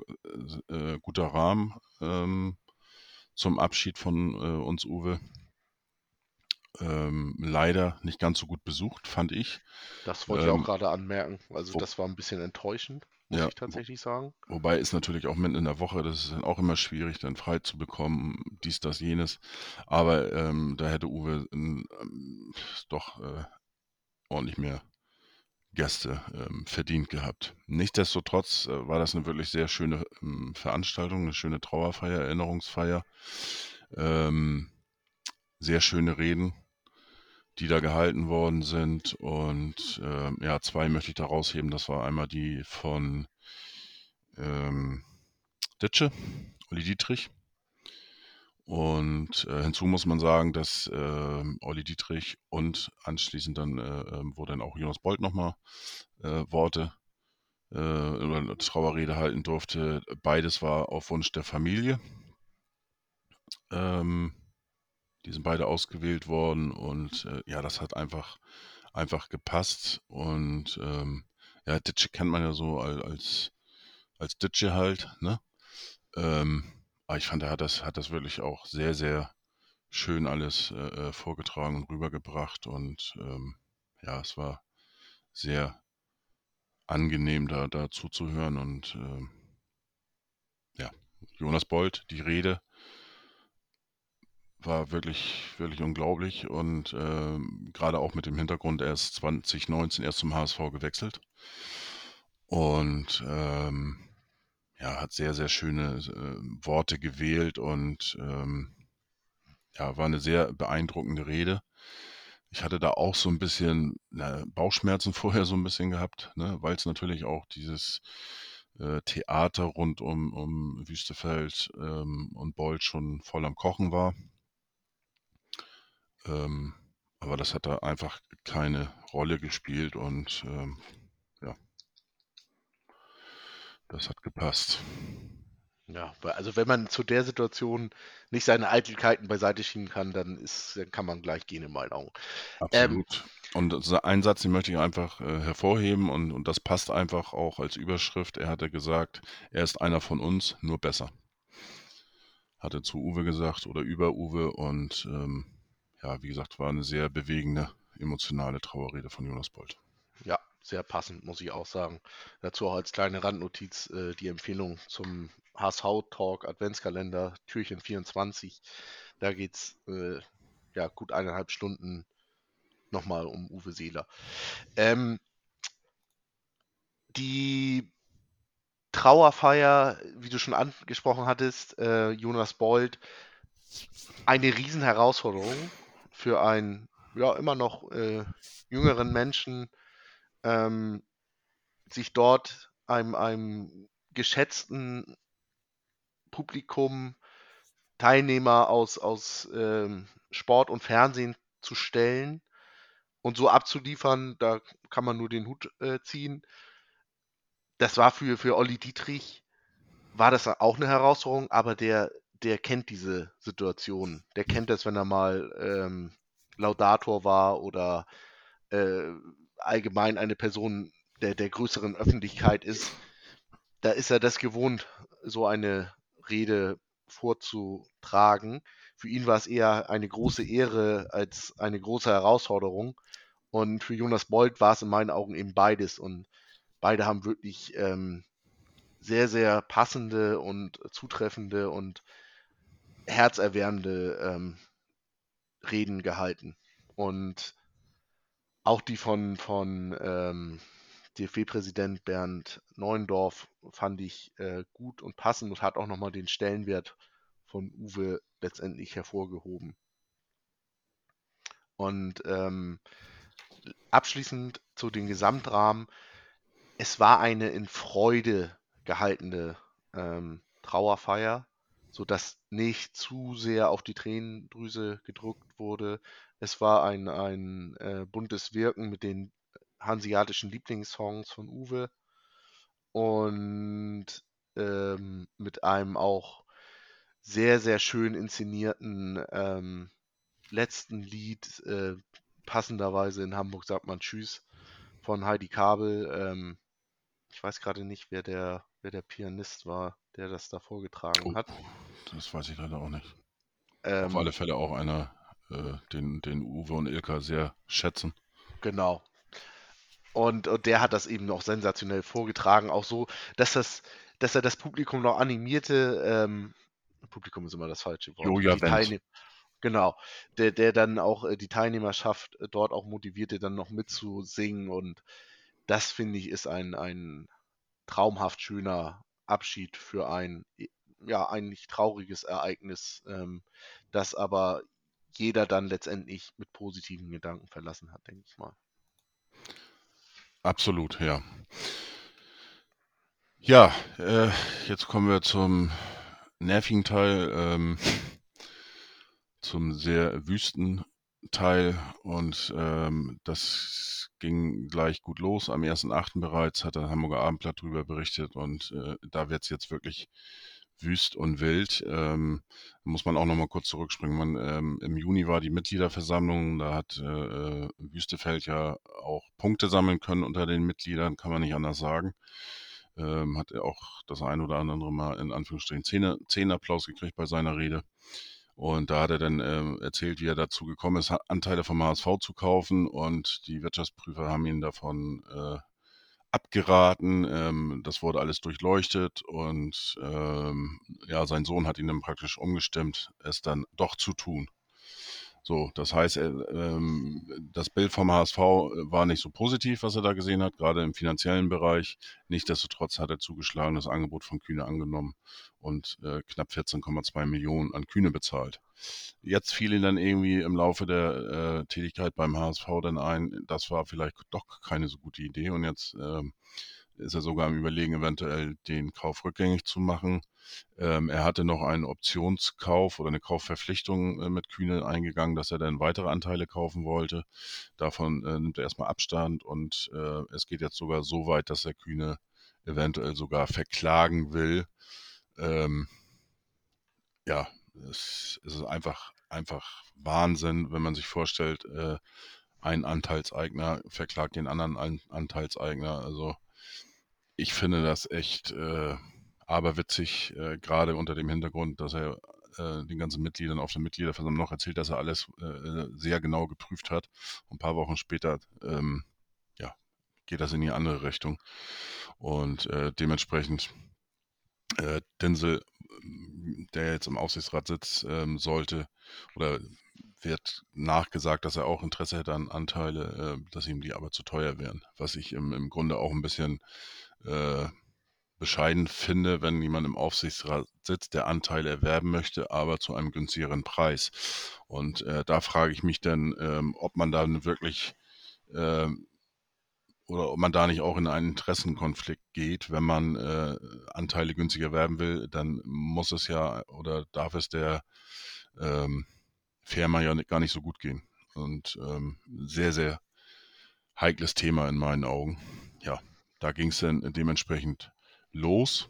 äh, guter Rahmen ähm, zum Abschied von äh, uns, Uwe. Ähm, leider nicht ganz so gut besucht, fand ich. Das wollte ich Ähm, auch gerade anmerken. Also das war ein bisschen enttäuschend, muss Ja, ich tatsächlich sagen. Wobei ist natürlich auch mitten in der Woche, das ist dann auch immer schwierig, dann frei zu bekommen, dies, das, jenes. Aber ähm, da hätte Uwe ähm, doch äh, ordentlich mehr Gäste ähm, verdient gehabt. Nichtsdestotrotz äh, war das eine wirklich sehr schöne ähm, Veranstaltung, eine schöne Trauerfeier, Erinnerungsfeier. Ähm, sehr schöne Reden, die da gehalten worden sind. Und ähm, ja, zwei möchte ich da rausheben. Das war einmal die von ähm, Ditsche, Olli Dietrich. Und äh, hinzu muss man sagen, dass ähm, Olli Dietrich und anschließend dann, äh, ähm, wo dann auch Jonas Bolt nochmal äh, Worte äh, oder Trauerrede halten durfte. Beides war auf Wunsch der Familie. Ähm, die sind beide ausgewählt worden und äh, ja, das hat einfach, einfach gepasst. Und ähm, ja, Ditsche kennt man ja so al- als, als Ditsche halt, ne? Ähm, aber ich fand, er hat das, hat das wirklich auch sehr, sehr schön alles äh, äh, vorgetragen und rübergebracht. Und ähm, ja, es war sehr angenehm, da, da zuzuhören und ähm, ja, Jonas Bold, die Rede war wirklich, wirklich unglaublich und ähm, gerade auch mit dem Hintergrund, er ist 2019 erst zum HSV gewechselt und ähm, ja, hat sehr, sehr schöne äh, Worte gewählt und ähm, ja, war eine sehr beeindruckende Rede. Ich hatte da auch so ein bisschen na, Bauchschmerzen vorher so ein bisschen gehabt, ne, weil es natürlich auch dieses äh, Theater rund um, um Wüstefeld ähm, und Bold schon voll am Kochen war. Ähm, aber das hat da einfach keine Rolle gespielt und ähm, ja, das hat gepasst. Ja, also wenn man zu der Situation nicht seine Eitelkeiten beiseite schieben kann, dann ist, dann kann man gleich gehen in meinen Augen. Ähm, Absolut. Und so einen Satz, den möchte ich einfach äh, hervorheben und, und das passt einfach auch als Überschrift. Er hatte gesagt, er ist einer von uns, nur besser. Hatte zu Uwe gesagt oder über Uwe und ähm, ja, wie gesagt, war eine sehr bewegende, emotionale Trauerrede von Jonas Bold. Ja, sehr passend, muss ich auch sagen. Dazu auch als kleine Randnotiz äh, die Empfehlung zum HSV-Talk Adventskalender, Türchen 24. Da geht es äh, ja, gut eineinhalb Stunden nochmal um Uwe Seeler. Ähm, die Trauerfeier, wie du schon angesprochen hattest, äh, Jonas Bold, eine Riesenherausforderung für einen ja immer noch äh, jüngeren Menschen, ähm, sich dort einem, einem geschätzten Publikum, Teilnehmer aus, aus ähm, Sport und Fernsehen zu stellen und so abzuliefern, da kann man nur den Hut äh, ziehen. Das war für, für Olli Dietrich, war das auch eine Herausforderung, aber der, der kennt diese Situation. Der kennt das, wenn er mal ähm, Laudator war oder äh, allgemein eine Person der, der größeren Öffentlichkeit ist. Da ist er das gewohnt, so eine Rede vorzutragen. Für ihn war es eher eine große Ehre als eine große Herausforderung. Und für Jonas Bold war es in meinen Augen eben beides. Und beide haben wirklich ähm, sehr, sehr passende und zutreffende und herzerwärmende ähm, Reden gehalten. Und auch die von, von ähm, DFB-Präsident Bernd Neuendorf fand ich äh, gut und passend und hat auch nochmal den Stellenwert von Uwe letztendlich hervorgehoben. Und ähm, abschließend zu den Gesamtrahmen. Es war eine in Freude gehaltene ähm, Trauerfeier, sodass nicht zu sehr auf die Tränendrüse gedrückt wurde. Es war ein, ein äh, buntes Wirken mit den hanseatischen Lieblingssongs von Uwe und ähm, mit einem auch sehr, sehr schön inszenierten ähm, letzten Lied, äh, passenderweise in Hamburg sagt man Tschüss von Heidi Kabel. Ähm, ich weiß gerade nicht, wer der, wer der Pianist war, der das da vorgetragen Oh, hat. das weiß ich leider auch nicht. Auf Ähm, alle Fälle auch einer, äh, den, den Uwe und Ilka sehr schätzen. Genau. Und, und der hat das eben auch sensationell vorgetragen, auch so, dass das, dass er das Publikum noch animierte. Ähm, Publikum ist immer das falsche Wort. Joja. Teilnehm genau, der, der dann auch äh, die Teilnehmerschaft äh, dort auch motivierte, dann noch mitzusingen. Und das finde ich ist ein, ein traumhaft schöner Abschied für ein ja eigentlich trauriges Ereignis, ähm, das aber jeder dann letztendlich mit positiven Gedanken verlassen hat, denke ich mal. Absolut, ja. Ja, äh, jetzt kommen wir zum nervigen Teil, ähm, zum sehr wüsten Teil und ähm, das ging gleich gut los. Am 1.8. bereits hat der Hamburger Abendblatt darüber berichtet und äh, da wird es jetzt wirklich wüst und wild. Ähm, muss man auch nochmal kurz zurückspringen. Man, ähm, Im Juni war die Mitgliederversammlung, da hat äh, äh, Wüstefeld ja auch Punkte sammeln können unter den Mitgliedern, kann man nicht anders sagen. Ähm, hat er auch das ein oder andere Mal in Anführungsstrichen Zehner, Zehnerapplaus gekriegt bei seiner Rede. Und da hat er dann äh, erzählt, wie er dazu gekommen ist, Anteile vom HSV zu kaufen. Und die Wirtschaftsprüfer haben ihn davon äh, abgeraten. Ähm, das wurde alles durchleuchtet und ähm, ja, sein Sohn hat ihn dann praktisch umgestimmt, es dann doch zu tun. So, das heißt, ähm, das Bild vom HSV war nicht so positiv, was er da gesehen hat, gerade im finanziellen Bereich. Nichtsdestotrotz hat er zugeschlagen, das Angebot von Kühne angenommen und äh, knapp 14,2 Millionen an Kühne bezahlt. Jetzt fiel ihm dann irgendwie im Laufe der äh, Tätigkeit beim HSV dann ein, das war vielleicht doch keine so gute Idee und jetzt äh, ist er sogar am Überlegen, eventuell den Kauf rückgängig zu machen. Ähm, er hatte noch einen Optionskauf oder eine Kaufverpflichtung äh, mit Kühne eingegangen, dass er dann weitere Anteile kaufen wollte. Davon äh, nimmt er erstmal Abstand und äh, es geht jetzt sogar so weit, dass er Kühne eventuell sogar verklagen will. Ähm, ja, es, es, ist einfach, einfach Wahnsinn, wenn man sich vorstellt, äh, ein Anteilseigner verklagt den anderen Anteilseigner. Also ich finde das echt äh, aberwitzig, äh, gerade unter dem Hintergrund, dass er äh, den ganzen Mitgliedern auf der Mitgliederversammlung noch erzählt, dass er alles äh, sehr genau geprüft hat. Ein paar Wochen später ähm, ja, geht das in die andere Richtung. Und äh, dementsprechend äh, Dinsel, der jetzt im Aufsichtsrat sitzt, ähm, sollte oder wird nachgesagt, dass er auch Interesse hätte an Anteile, äh, dass ihm die aber zu teuer wären. Was ich im, im Grunde auch ein bisschen äh, bescheiden finde, wenn jemand im Aufsichtsrat sitzt, der Anteile erwerben möchte, aber zu einem günstigeren Preis. Und äh, da frage ich mich dann, ähm, ob man da wirklich äh, oder ob man da nicht auch in einen Interessenkonflikt geht, wenn man äh, Anteile günstiger erwerben will, dann muss es ja oder darf es der ähm, Firma ja gar nicht so gut gehen. Und ähm, sehr, sehr heikles Thema in meinen Augen. Ja, da ging es dann dementsprechend los.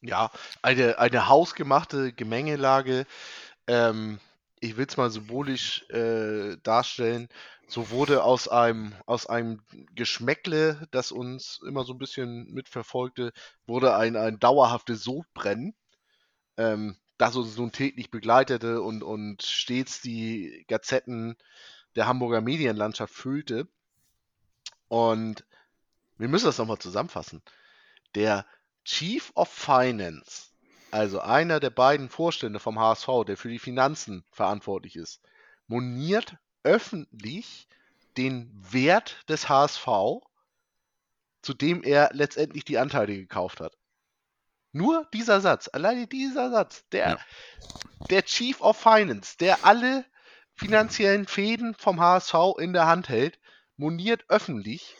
Ja, eine, eine hausgemachte Gemengelage. Ähm, ich will es mal symbolisch äh, darstellen. So wurde aus einem, aus einem Geschmäckle, das uns immer so ein bisschen mitverfolgte, wurde ein, ein dauerhaftes Sodbrennen, ähm, das uns nun täglich begleitete und, und stets die Gazetten der Hamburger Medienlandschaft füllte. Und wir müssen das nochmal zusammenfassen. Der Chief of Finance, also einer der beiden Vorstände vom HSV, der für die Finanzen verantwortlich ist, moniert öffentlich den Wert des HSV, zu dem er letztendlich die Anteile gekauft hat. Nur dieser Satz, alleine dieser Satz, der, ja. der Chief of Finance, der alle finanziellen Fäden vom HSV in der Hand hält, moniert öffentlich,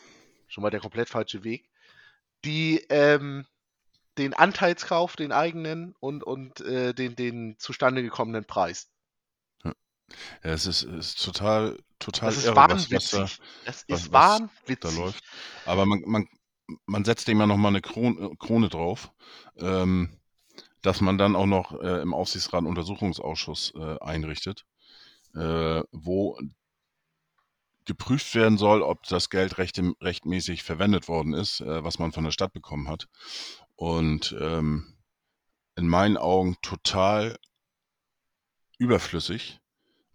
schon mal der komplett falsche Weg, die ähm, den Anteilskauf, den eigenen und, und äh, den, den zustande gekommenen Preis. Ja, es ist, ist total, total das ist irre, wahnwitzig. Was, was da, das ist was, wahnwitzig. Da läuft. Aber man, man, man setzt dem ja nochmal eine Krone, Krone drauf, ähm, dass man dann auch noch äh, im Aufsichtsrat einen Untersuchungsausschuss äh, einrichtet, äh, wo geprüft werden soll, ob das Geld recht, rechtmäßig verwendet worden ist, äh, was man von der Stadt bekommen hat. Und ähm, in meinen Augen total überflüssig.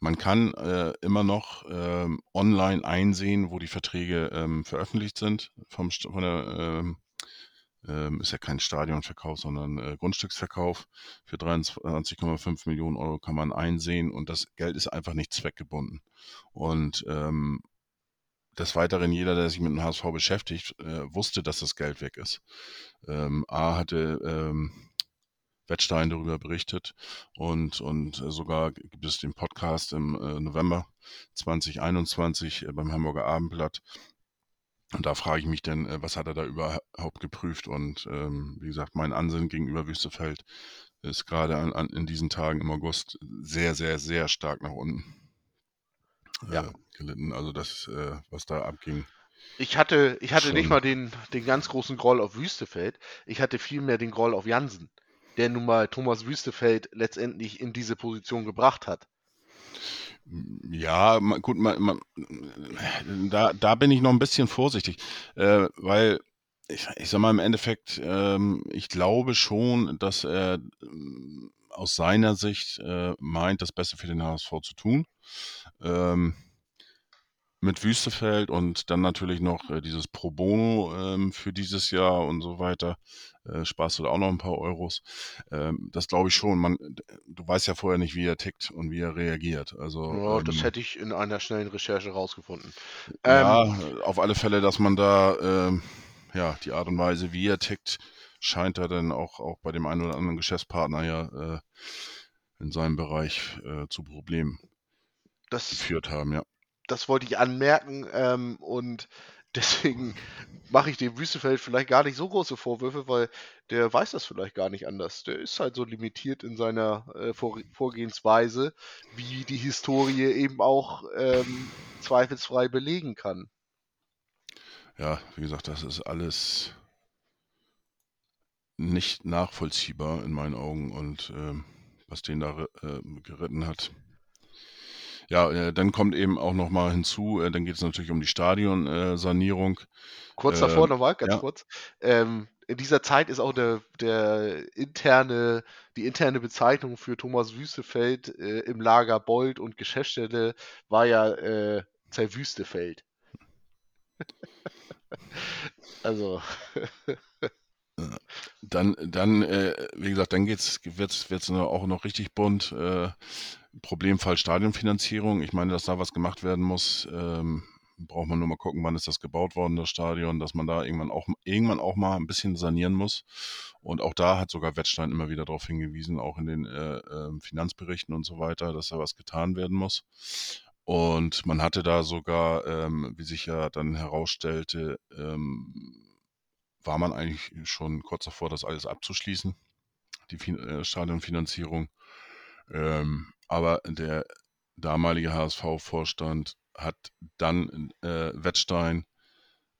Man kann äh, immer noch ähm, online einsehen, wo die Verträge ähm, veröffentlicht sind vom von der ähm, ähm, ist ja kein Stadionverkauf, sondern äh, Grundstücksverkauf. Für 23,5 Millionen Euro kann man einsehen und das Geld ist einfach nicht zweckgebunden. Und ähm, des Weiteren, jeder, der sich mit dem HSV beschäftigt, äh, wusste, dass das Geld weg ist. Ähm, A hatte ähm, Wettstein darüber berichtet und, und sogar gibt es den Podcast im äh, November 2021 äh, beim Hamburger Abendblatt, und da frage ich mich dann, äh, was hat er da überhaupt geprüft? Und ähm, wie gesagt, mein Ansinnen gegenüber Wüstefeld ist gerade an, an, in diesen Tagen im August sehr, sehr, sehr stark nach unten äh, ja. gelitten. Also das, äh, was da abging. Ich hatte, ich hatte nicht mal den, den ganz großen Groll auf Wüstefeld. Ich hatte vielmehr den Groll auf Jansen, der nun mal Thomas Wüstefeld letztendlich in diese Position gebracht hat. Ja, gut, man, man, da, da bin ich noch ein bisschen vorsichtig, äh, weil ich, ich sag mal im Endeffekt, ähm, ich glaube schon, dass er aus seiner Sicht äh, meint, das Beste für den HSV zu tun. Ähm, mit Wüstefeld und dann natürlich noch äh, dieses Pro Bono ähm, für dieses Jahr und so weiter. Äh, sparst du da auch noch ein paar Euros. Ähm, das glaube ich schon. Man, du weißt ja vorher nicht, wie er tickt und wie er reagiert. Also, Ja, das ähm, hätte ich in einer schnellen Recherche rausgefunden. ja, Ähm, auf alle Fälle, dass man da, ähm, ja, die Art und Weise, wie er tickt, scheint er dann auch, auch bei dem einen oder anderen Geschäftspartner ja äh, in seinem Bereich äh, zu Problemen das, geführt haben, ja. Das wollte ich anmerken ähm, und deswegen mache ich dem Wüstefeld vielleicht gar nicht so große Vorwürfe, weil der weiß das vielleicht gar nicht anders. Der ist halt so limitiert in seiner äh, Vor Vorgehensweise, wie die Historie eben auch ähm, zweifelsfrei belegen kann. Ja, wie gesagt, das ist alles nicht nachvollziehbar in meinen Augen und ähm, was den da äh, geritten hat. Ja, äh, dann kommt eben auch noch mal hinzu, äh, dann geht es natürlich um die Stadionsanierung. Kurz davor Ähm, nochmal, ganz ja. kurz. Ähm, in dieser Zeit ist auch der, der interne, die interne Bezeichnung für Thomas Wüstefeld äh, im Lager Bold und Geschäftsstelle war ja äh, Zerwüstefeld. also, Dann, dann, äh, wie gesagt, dann geht's, wird's, wird's auch noch richtig bunt. Äh, Problemfall Stadionfinanzierung. Ich meine, dass da was gemacht werden muss, ähm, braucht man nur mal gucken, wann ist das gebaut worden, das Stadion, dass man da irgendwann auch, irgendwann auch mal ein bisschen sanieren muss. Und auch da hat sogar Wettstein immer wieder darauf hingewiesen, auch in den äh, ähm, Finanzberichten und so weiter, dass da was getan werden muss. Und man hatte da sogar, ähm, wie sich ja dann herausstellte, ähm, war man eigentlich schon kurz davor, das alles abzuschließen, die fin äh, Stadionfinanzierung. Ähm, aber der damalige HSV-Vorstand hat dann äh, Wettstein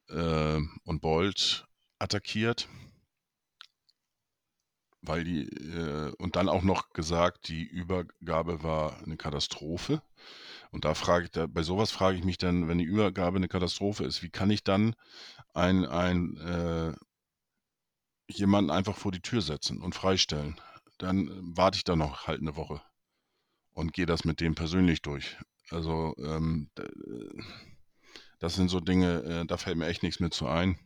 äh, und Bold attackiert, weil die äh, und dann auch noch gesagt, die Übergabe war eine Katastrophe. Und da frage ich, da, bei sowas frage ich mich dann, wenn die Übergabe eine Katastrophe ist, wie kann ich dann ein, ein äh, jemanden einfach vor die Tür setzen und freistellen? Dann warte ich da noch halt eine Woche und gehe das mit dem persönlich durch. Also ähm, äh, das sind so Dinge, äh, da fällt mir echt nichts mehr zu ein.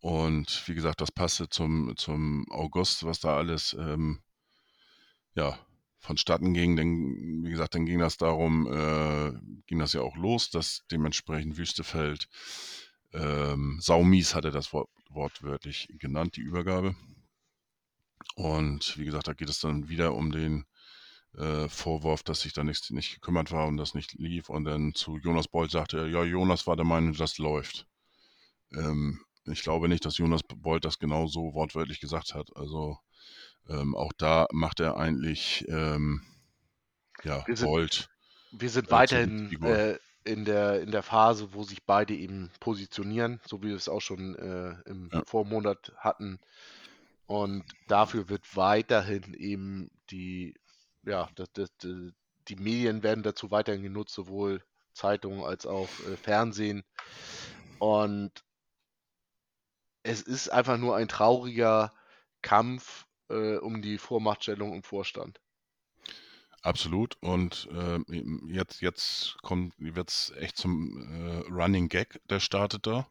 Und wie gesagt, das passte zum, zum August, was da alles ähm, ja, vonstatten ging. Denn, wie gesagt, dann ging das darum, äh, ging das ja auch los, dass dementsprechend Wüstefeld ähm, Saumies hatte das Wort, wortwörtlich genannt, die Übergabe. Und wie gesagt, da geht es dann wieder um den äh, Vorwurf, dass sich da nichts nicht gekümmert war und das nicht lief. Und dann zu Jonas Bold sagte er, ja, Jonas war der Meinung, das läuft. Ähm, ich glaube nicht, dass Jonas Bold das genau so wortwörtlich gesagt hat. Also ähm, auch da macht er eigentlich ähm, ja, Wir sind- Bold. wir sind Äh, weiterhin äh, in, der, in der Phase, wo sich beide eben positionieren, so wie wir es auch schon äh, im Ja. Vormonat hatten. Und dafür wird weiterhin eben die, ja, das, das, das, die Medien werden dazu weiterhin genutzt, sowohl Zeitungen als auch äh, Fernsehen. Und es ist einfach nur ein trauriger Kampf äh, um die Vormachtstellung im Vorstand. Absolut. Und äh, jetzt, jetzt kommt, wird's echt zum äh, Running Gag, der startet da.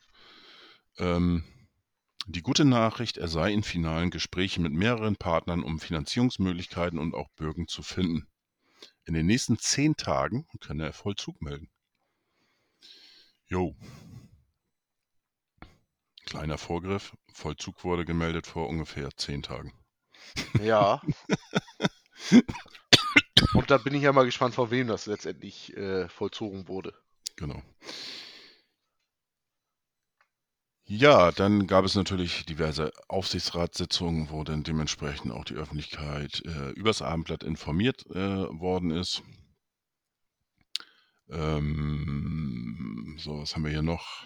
Ähm, die gute Nachricht, er sei in finalen Gesprächen mit mehreren Partnern, um Finanzierungsmöglichkeiten und auch Bürgen zu finden. In den nächsten zehn Tagen könne er Vollzug melden. Jo. Kleiner Vorgriff. Vollzug wurde gemeldet vor ungefähr zehn Tagen. Ja. Und da bin ich ja mal gespannt, von wem das letztendlich äh, vollzogen wurde. Genau. Ja, dann gab es natürlich diverse Aufsichtsratssitzungen, wo dann dementsprechend auch die Öffentlichkeit äh, übers Abendblatt informiert äh, worden ist. Ähm, so, was haben wir hier noch?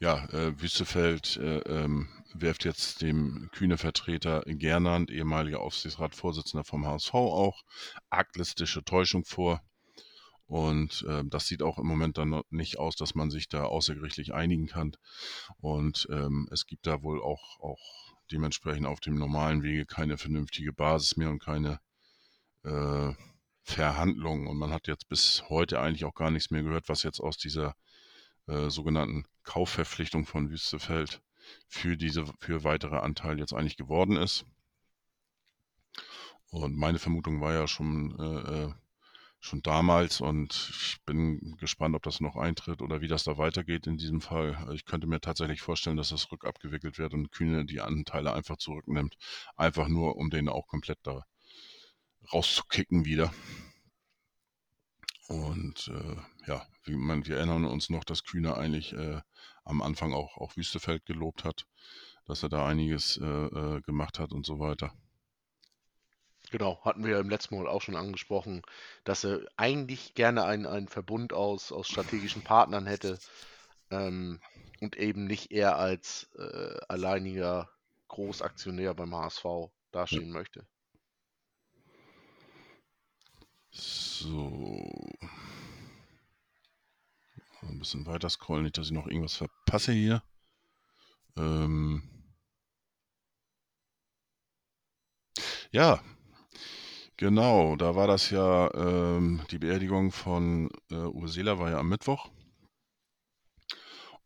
Ja, äh, Wüstefeld äh, ähm, wirft jetzt dem kühne Vertreter Gernand, ehemaliger Aufsichtsratsvorsitzender vom HSV, auch arglistische Täuschung vor. Und äh, das sieht auch im Moment dann nicht aus, dass man sich da außergerichtlich einigen kann. Und ähm, es gibt da wohl auch, auch dementsprechend auf dem normalen Wege keine vernünftige Basis mehr und keine äh, Verhandlungen. Und man hat jetzt bis heute eigentlich auch gar nichts mehr gehört, was jetzt aus dieser äh, sogenannten Kaufverpflichtung von Wüstefeld für diese, für weitere Anteile jetzt eigentlich geworden ist. Und meine Vermutung war ja schon, äh, äh, schon damals und ich bin gespannt, ob das noch eintritt oder wie das da weitergeht in diesem Fall. Ich könnte mir tatsächlich vorstellen, dass das rückabgewickelt wird und Kühne die Anteile einfach zurücknimmt. Einfach nur, um den auch komplett da rauszukicken wieder. Und äh, ja, wie man, wir erinnern uns noch, dass Kühne eigentlich äh, am Anfang auch, auch Wüstefeld gelobt hat, dass er da einiges äh, äh gemacht hat und so weiter. Genau, hatten wir ja im letzten Mal auch schon angesprochen, dass er eigentlich gerne einen, einen Verbund aus, aus strategischen Partnern hätte ähm, und eben nicht er als äh, alleiniger Großaktionär beim HSV dastehen ja. möchte. So. Ein bisschen weiter scrollen, nicht, dass ich noch irgendwas verpasse hier. Ähm ja, Genau, da war das ja, ähm, die Beerdigung von äh, Ursula war ja am Mittwoch.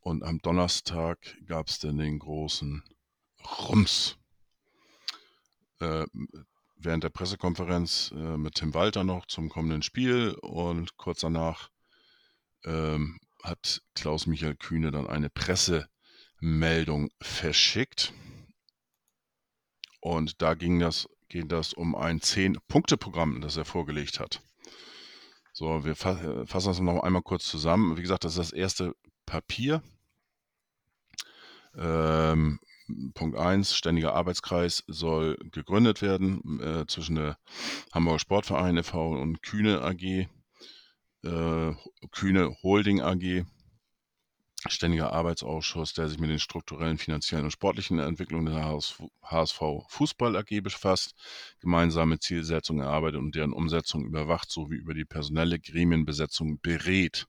Und am Donnerstag gab es dann den großen Rums. Äh, während der Pressekonferenz äh, mit Tim Walter noch zum kommenden Spiel und kurz danach ähm, hat Klaus-Michael Kühne dann eine Pressemeldung verschickt. Und da ging das geht das um ein Zehn-Punkte-Programm, das er vorgelegt hat. So, wir fassen das noch einmal kurz zusammen. Wie gesagt, das ist das erste Papier. Ähm, Punkt 1, ständiger Arbeitskreis soll gegründet werden äh, zwischen der Hamburger Sportverein e.V. und Kühne AG, äh, Kühne Holding AG ständiger Arbeitsausschuss, der sich mit den strukturellen, finanziellen und sportlichen Entwicklungen der HSV Fußball AG befasst, gemeinsame Zielsetzungen erarbeitet und deren Umsetzung überwacht sowie über die personelle Gremienbesetzung berät.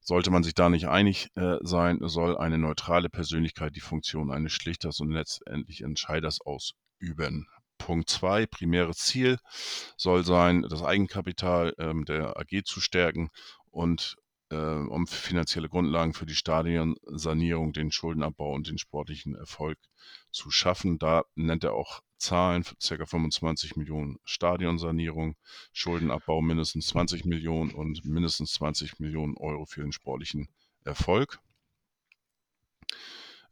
Sollte man sich da nicht einig äh, sein, soll eine neutrale Persönlichkeit die Funktion eines Schlichters und letztendlich Entscheiders ausüben. Punkt 2, primäres Ziel soll sein, das Eigenkapital ähm, der AG zu stärken und um finanzielle Grundlagen für die Stadionsanierung, den Schuldenabbau und den sportlichen Erfolg zu schaffen. Da nennt er auch Zahlen ca. 25 Millionen Stadionsanierung, Schuldenabbau mindestens 20 Millionen und mindestens 20 Millionen Euro für den sportlichen Erfolg.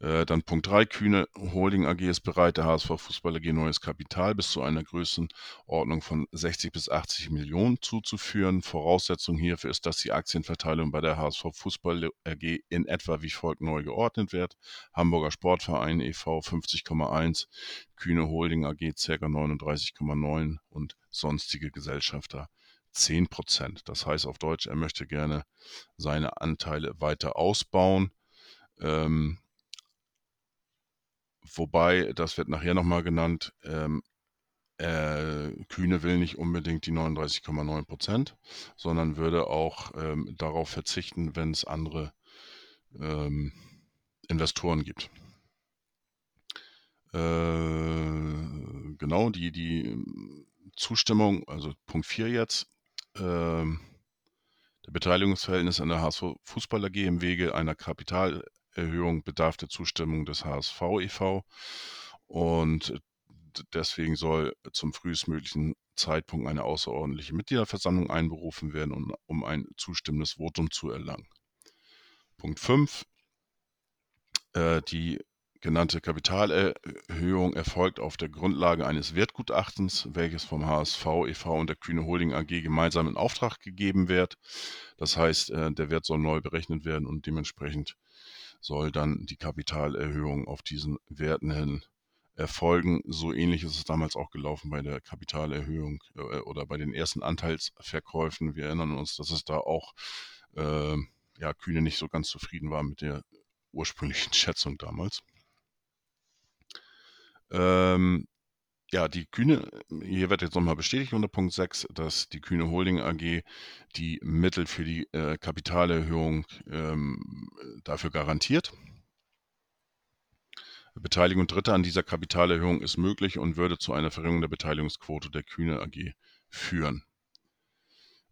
Äh, dann Punkt 3, Kühne Holding AG ist bereit, der HSV Fußball AG neues Kapital bis zu einer Größenordnung von 60 bis 80 Millionen zuzuführen. Voraussetzung hierfür ist, dass die Aktienverteilung bei der HSV Fußball AG in etwa wie folgt neu geordnet wird. Hamburger Sportverein e.V. 50,1, Kühne Holding AG ca. 39,9 und sonstige Gesellschafter 10 Prozent. Das heißt auf Deutsch, er möchte gerne seine Anteile weiter ausbauen. Ähm, Wobei, das wird nachher nochmal genannt, ähm, äh, Kühne will nicht unbedingt die 39,9 Prozent, sondern würde auch ähm, darauf verzichten, wenn es andere ähm, Investoren gibt. Äh, genau, die, die Zustimmung, also Punkt 4 jetzt, äh, der Beteiligungsverhältnis an der HSV Fußball AG im Wege einer Kapital Erhöhung bedarf der Zustimmung des HSV e.V. Und deswegen soll zum frühestmöglichen Zeitpunkt eine außerordentliche Mitgliederversammlung einberufen werden, um, um ein zustimmendes Votum zu erlangen. Punkt 5. Äh, die genannte Kapitalerhöhung erfolgt auf der Grundlage eines Wertgutachtens, welches vom HSV e.V. und der Kühne Holding AG gemeinsam in Auftrag gegeben wird. Das heißt, äh, der Wert soll neu berechnet werden und dementsprechend soll dann die Kapitalerhöhung auf diesen Werten hin erfolgen. So ähnlich ist es damals auch gelaufen bei der Kapitalerhöhung äh, oder bei den ersten Anteilsverkäufen. Wir erinnern uns, dass es da auch äh, ja, Kühne nicht so ganz zufrieden war mit der ursprünglichen Schätzung damals. Ähm, ja, die Kühne, hier wird jetzt nochmal bestätigt unter Punkt 6, dass die Kühne Holding AG die Mittel für die äh, Kapitalerhöhung ähm, dafür garantiert. Beteiligung Dritter an dieser Kapitalerhöhung ist möglich und würde zu einer Verringerung der Beteiligungsquote der Kühne AG führen.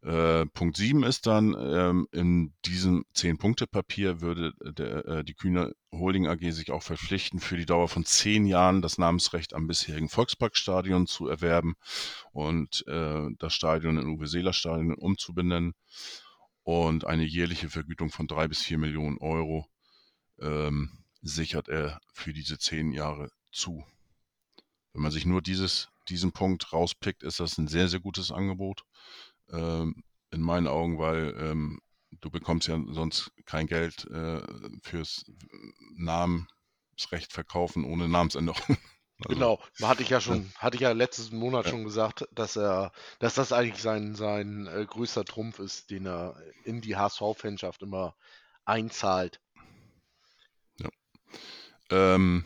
Äh, Punkt 7 ist dann, ähm, in diesem 10-Punkte-Papier würde der, äh, die Kühne Holding AG sich auch verpflichten, für die Dauer von zehn Jahren das Namensrecht am bisherigen Volksparkstadion zu erwerben und äh, das Stadion in Uwe Seeler Stadion umzubenennen und eine jährliche Vergütung von drei bis vier Millionen Euro ähm, sichert er für diese zehn Jahre zu. Wenn man sich nur dieses, diesen Punkt rauspickt, ist das ein sehr, sehr gutes Angebot ähm, in meinen Augen, weil ähm, du bekommst ja sonst kein Geld äh, fürs Namensrecht verkaufen ohne Namensänderung. Also, genau, hatte ich ja schon, hatte ich ja letzten Monat ja. schon gesagt, dass er, dass das eigentlich sein, sein äh, größter Trumpf ist, den er in die HSV-Fanschaft immer einzahlt. Ja. Ähm,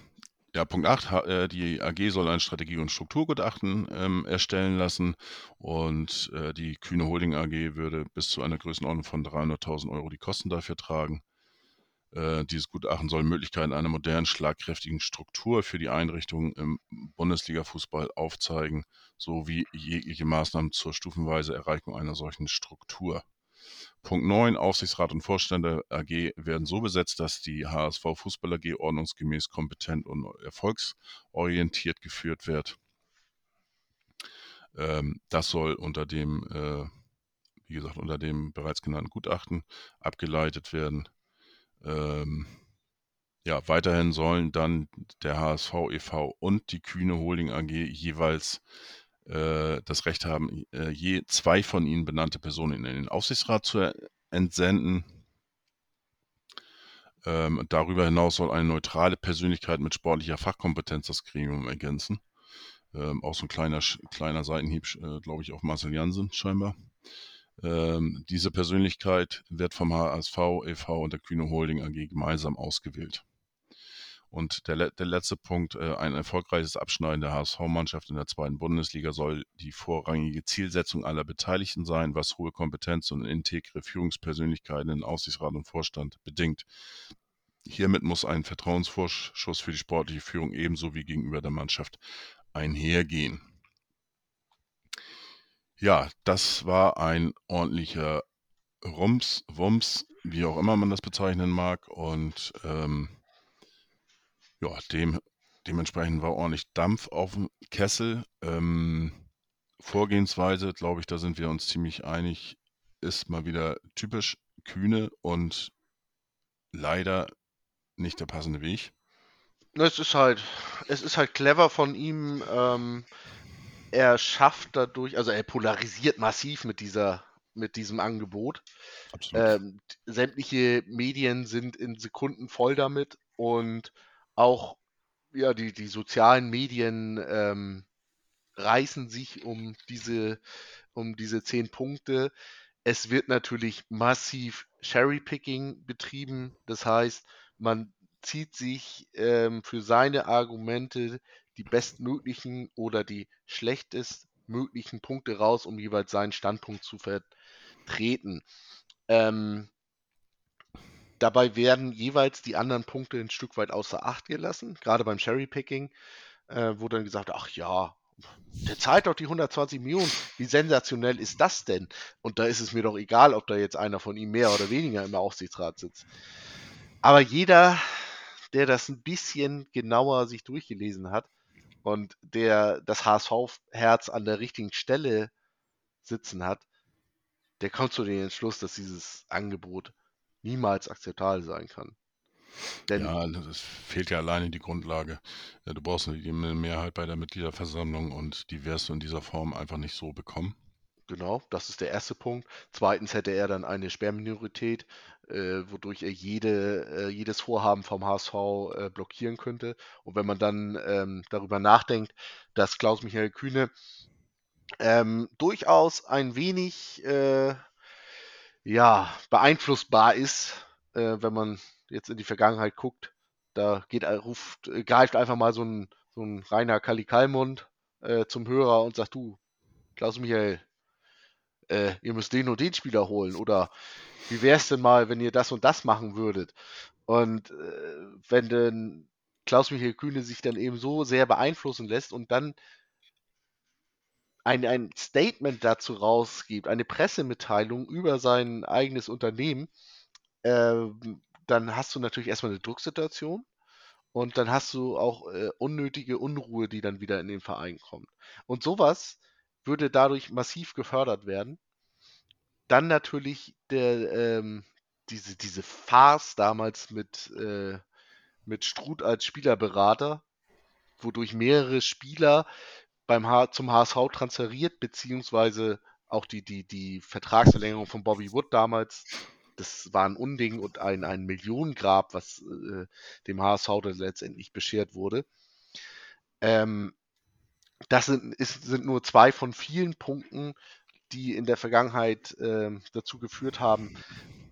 ja, Punkt 8, äh, die AG soll ein Strategie- und Strukturgutachten ähm, erstellen lassen und äh, die Kühne Holding AG würde bis zu einer Größenordnung von 300.000 Euro die Kosten dafür tragen. Äh, dieses Gutachten soll Möglichkeiten einer modernen, schlagkräftigen Struktur für die Einrichtung im Bundesliga-Fußball aufzeigen, sowie jegliche Maßnahmen zur stufenweise Erreichung einer solchen Struktur. Punkt 9. Aufsichtsrat und Vorstand der AG werden so besetzt, dass die HSV Fußball AG ordnungsgemäß kompetent und erfolgsorientiert geführt wird. Ähm, das soll unter dem, äh, wie gesagt, unter dem bereits genannten Gutachten abgeleitet werden. Ähm, ja, weiterhin sollen dann der HSV e.V. und die Kühne Holding AG jeweils das Recht haben, äh, je zwei von ihnen benannte Personen in den Aufsichtsrat zu entsenden. Ähm, darüber hinaus soll eine neutrale Persönlichkeit mit sportlicher Fachkompetenz das Gremium ergänzen. Ähm, auch so ein kleiner, kleiner Seitenhieb, äh, glaube ich, auf Marcel Jansen scheinbar. Ähm, diese Persönlichkeit wird vom HSV e.V. und der Kühne Holding AG gemeinsam ausgewählt. Und der, der letzte Punkt, äh, ein erfolgreiches Abschneiden der HSV-Mannschaft in der zweiten Bundesliga soll die vorrangige Zielsetzung aller Beteiligten sein, was hohe Kompetenz und integre Führungspersönlichkeiten in Aussichtsrat und Vorstand bedingt. Hiermit muss ein Vertrauensvorschuss für die sportliche Führung ebenso wie gegenüber der Mannschaft einhergehen. Ja, das war ein ordentlicher Rums, Wumms, wie auch immer man das bezeichnen mag. Und ähm, ja, dem, dementsprechend war ordentlich Dampf auf dem Kessel. Ähm, Vorgehensweise, glaube ich, da sind wir uns ziemlich einig, ist mal wieder typisch kühne und leider nicht der passende Weg. Es ist halt, es ist halt clever von ihm. Ähm, er schafft dadurch, also er polarisiert massiv mit dieser, mit diesem Angebot. Ähm, sämtliche Medien sind in Sekunden voll damit und auch ja, die, die sozialen Medien ähm, reißen sich um diese, um diese zehn Punkte. Es wird natürlich massiv Cherry-Picking betrieben. Das heißt, man zieht sich ähm, für seine Argumente die bestmöglichen oder die schlechtestmöglichen Punkte raus, um jeweils seinen Standpunkt zu vertreten. Ähm, Dabei werden jeweils die anderen Punkte ein Stück weit außer Acht gelassen, gerade beim Cherry-Picking, äh, wo dann gesagt, ach ja, der zahlt doch die 120 Millionen. Wie sensationell ist das denn? Und da ist es mir doch egal, ob da jetzt einer von ihm mehr oder weniger im Aufsichtsrat sitzt. Aber jeder, der das ein bisschen genauer sich durchgelesen hat und der das HSV-Herz an der richtigen Stelle sitzen hat, der kommt zu dem Entschluss, dass dieses Angebot niemals akzeptabel sein kann. Denn ja, es fehlt ja alleine die Grundlage. Du brauchst eine Mehrheit bei der Mitgliederversammlung und die wirst du in dieser Form einfach nicht so bekommen. Genau, das ist der erste Punkt. Zweitens hätte er dann eine Sperrminorität, äh, wodurch er jede, äh, jedes Vorhaben vom HSV äh, blockieren könnte. Und wenn man dann ähm, darüber nachdenkt, dass Klaus-Michael Kühne ähm, durchaus ein wenig äh, ja, beeinflussbar ist, äh, wenn man jetzt in die Vergangenheit guckt. Da geht, äh, ruft, äh, greift einfach mal so ein, so ein reiner Kalikalmund äh, zum Hörer und sagt, du, Klaus Michael, äh, ihr müsst den und den Spieler holen. Oder wie wäre es denn mal, wenn ihr das und das machen würdet? Und äh, wenn denn Klaus-Michael Kühne sich dann eben so sehr beeinflussen lässt und dann ein, ein Statement dazu rausgibt, eine Pressemitteilung über sein eigenes Unternehmen, ähm, dann hast du natürlich erstmal eine Drucksituation und dann hast du auch äh, unnötige Unruhe, die dann wieder in den Verein kommt. Und sowas würde dadurch massiv gefördert werden. Dann natürlich der, ähm, diese, diese Farce damals mit, äh, mit Struth als Spielerberater, wodurch mehrere Spieler beim H zum HSV transferiert, beziehungsweise auch die, die, die Vertragsverlängerung von Bobby Wood damals. Das war ein Unding und ein, ein Millionengrab, was äh, dem HSV dann letztendlich beschert wurde. Ähm, das sind, ist, sind nur zwei von vielen Punkten, die in der Vergangenheit äh, dazu geführt haben,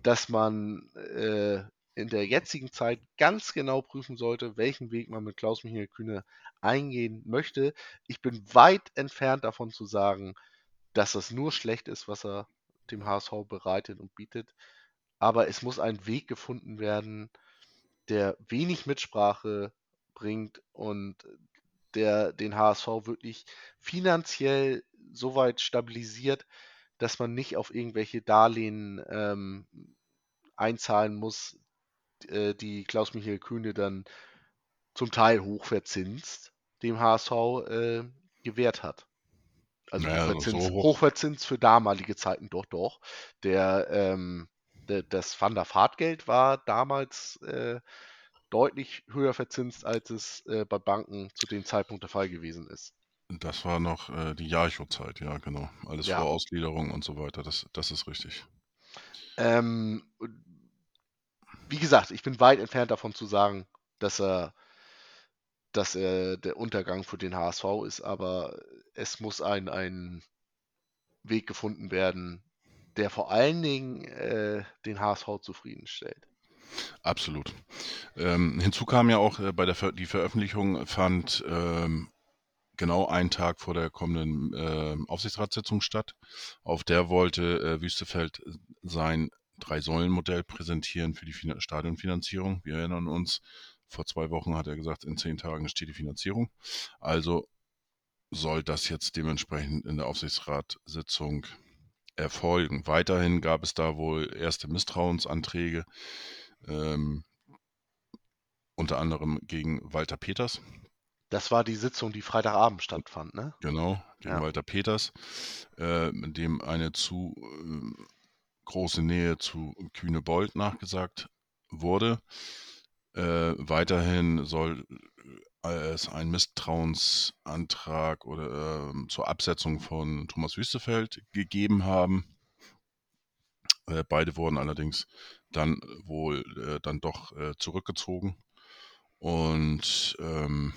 dass man äh, in der jetzigen Zeit ganz genau prüfen sollte, welchen Weg man mit Klaus-Michael Kühne eingehen möchte. Ich bin weit entfernt davon zu sagen, dass das nur schlecht ist, was er dem HSV bereitet und bietet. Aber es muss ein Weg gefunden werden, der wenig Mitsprache bringt und der den HSV wirklich finanziell so weit stabilisiert, dass man nicht auf irgendwelche Darlehen ähm, einzahlen muss, äh, die Klaus-Michael Kühne dann zum Teil hochverzinst dem HSV äh, gewährt hat. Also Naja, Hochverzins, so hoch. Hochverzins für damalige Zeiten doch, doch. Der, ähm, der, das Van der Fahrtgeld war damals äh, deutlich höher verzinst, als es äh, bei Banken zu dem Zeitpunkt der Fall gewesen ist. Das war noch äh, die Jarcho-Zeit, ja, genau. Alles Ja. vor Ausgliederung und so weiter. Das, das ist richtig. Ähm, wie gesagt, ich bin weit entfernt davon zu sagen, dass er, dass er der Untergang für den HSV ist, aber es muss ein, ein Weg gefunden werden, der vor allen Dingen äh, den HSV zufriedenstellt. Absolut. Ähm, hinzu kam ja auch äh, bei der Ver die Veröffentlichung fand ähm, genau einen Tag vor der kommenden ähm, Aufsichtsratssitzung statt. Auf der wollte äh, Wüstefeld sein Drei-Säulen-Modell präsentieren für die fin Stadionfinanzierung. Wir erinnern uns, vor zwei Wochen hat er gesagt, in zehn Tagen steht die Finanzierung. Also soll das jetzt dementsprechend in der Aufsichtsratssitzung erfolgen. Weiterhin gab es da wohl erste Misstrauensanträge, ähm, unter anderem gegen Walter Peters. Das war die Sitzung, die Freitagabend stattfand, ne? Genau, gegen Ja. Walter Peters, äh, dem eine zu äh, große Nähe zu Kühne Bold nachgesagt wurde. Äh, weiterhin soll es einen Misstrauensantrag oder ähm, zur Absetzung von Thomas Wüstefeld gegeben haben. Äh, beide wurden allerdings dann wohl äh, dann doch äh, zurückgezogen. Und ähm,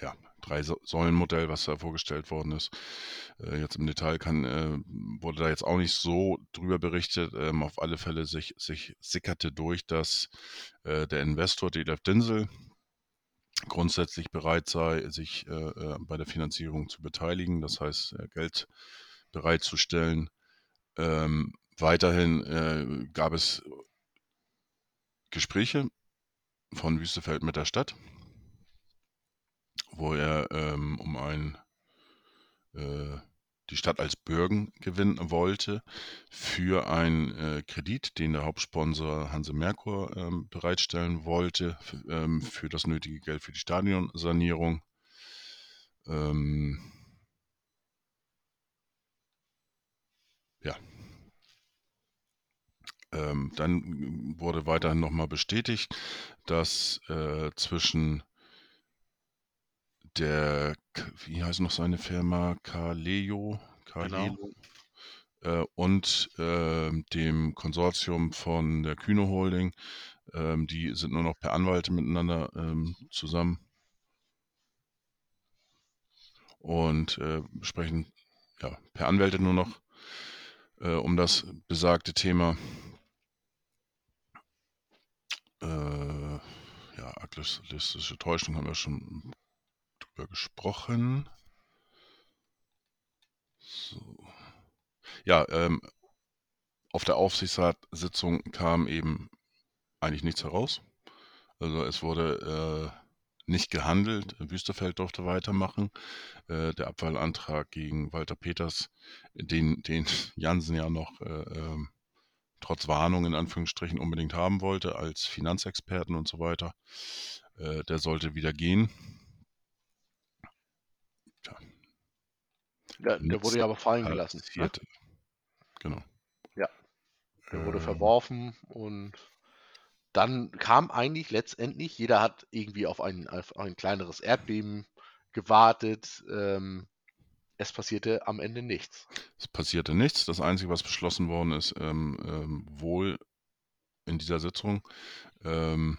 ja, drei Sa- Säulenmodell, was da vorgestellt worden ist. Äh, jetzt im Detail kann, äh, wurde da jetzt auch nicht so drüber berichtet. Ähm, auf alle Fälle sich, sich sickerte durch, dass äh, der Investor Delef Dinsel grundsätzlich bereit sei, sich äh, äh, bei der Finanzierung zu beteiligen, das heißt äh, Geld bereitzustellen. Ähm, weiterhin gab es Gespräche von Wüstefeld mit der Stadt, wo er ähm, um ein äh, die Stadt als Bürgen gewinnen wollte für einen äh, Kredit, den der Hauptsponsor Hanse Merkur ähm, bereitstellen wollte für, ähm, für das nötige Geld für die Stadionsanierung. Ähm, ja. Ähm, dann wurde weiterhin nochmal bestätigt, dass äh, zwischen der, wie heißt noch seine Firma, Kaleo, Kaleo äh, und ähm, dem Konsortium von der Kühne Holding, ähm, die sind nur noch per Anwalte miteinander ähm, zusammen. Und äh, sprechen ja, per Anwälte nur noch äh, um das besagte Thema. Äh, ja, aktivistische Täuschung haben wir schon drüber gesprochen. So. Ja, ähm, auf der Aufsichtsratssitzung kam eben eigentlich nichts heraus. Also es wurde äh, nicht gehandelt. Wüstefeld durfte weitermachen. Äh, der Abwahlantrag gegen Walter Peters, den, den Jansen ja noch äh, ähm, trotz Warnung in Anführungsstrichen unbedingt haben wollte als Finanzexperten und so weiter, äh, der sollte wieder gehen. Der, der wurde ja aber fallen gelassen. Ne? Genau. Ja. Der wurde ähm, verworfen und dann kam eigentlich letztendlich, jeder hat irgendwie auf ein, auf ein kleineres Erdbeben gewartet. Ähm, es passierte am Ende nichts. Es passierte nichts. Das Einzige, was beschlossen worden ist, ähm, ähm, wohl in dieser Sitzung, ähm,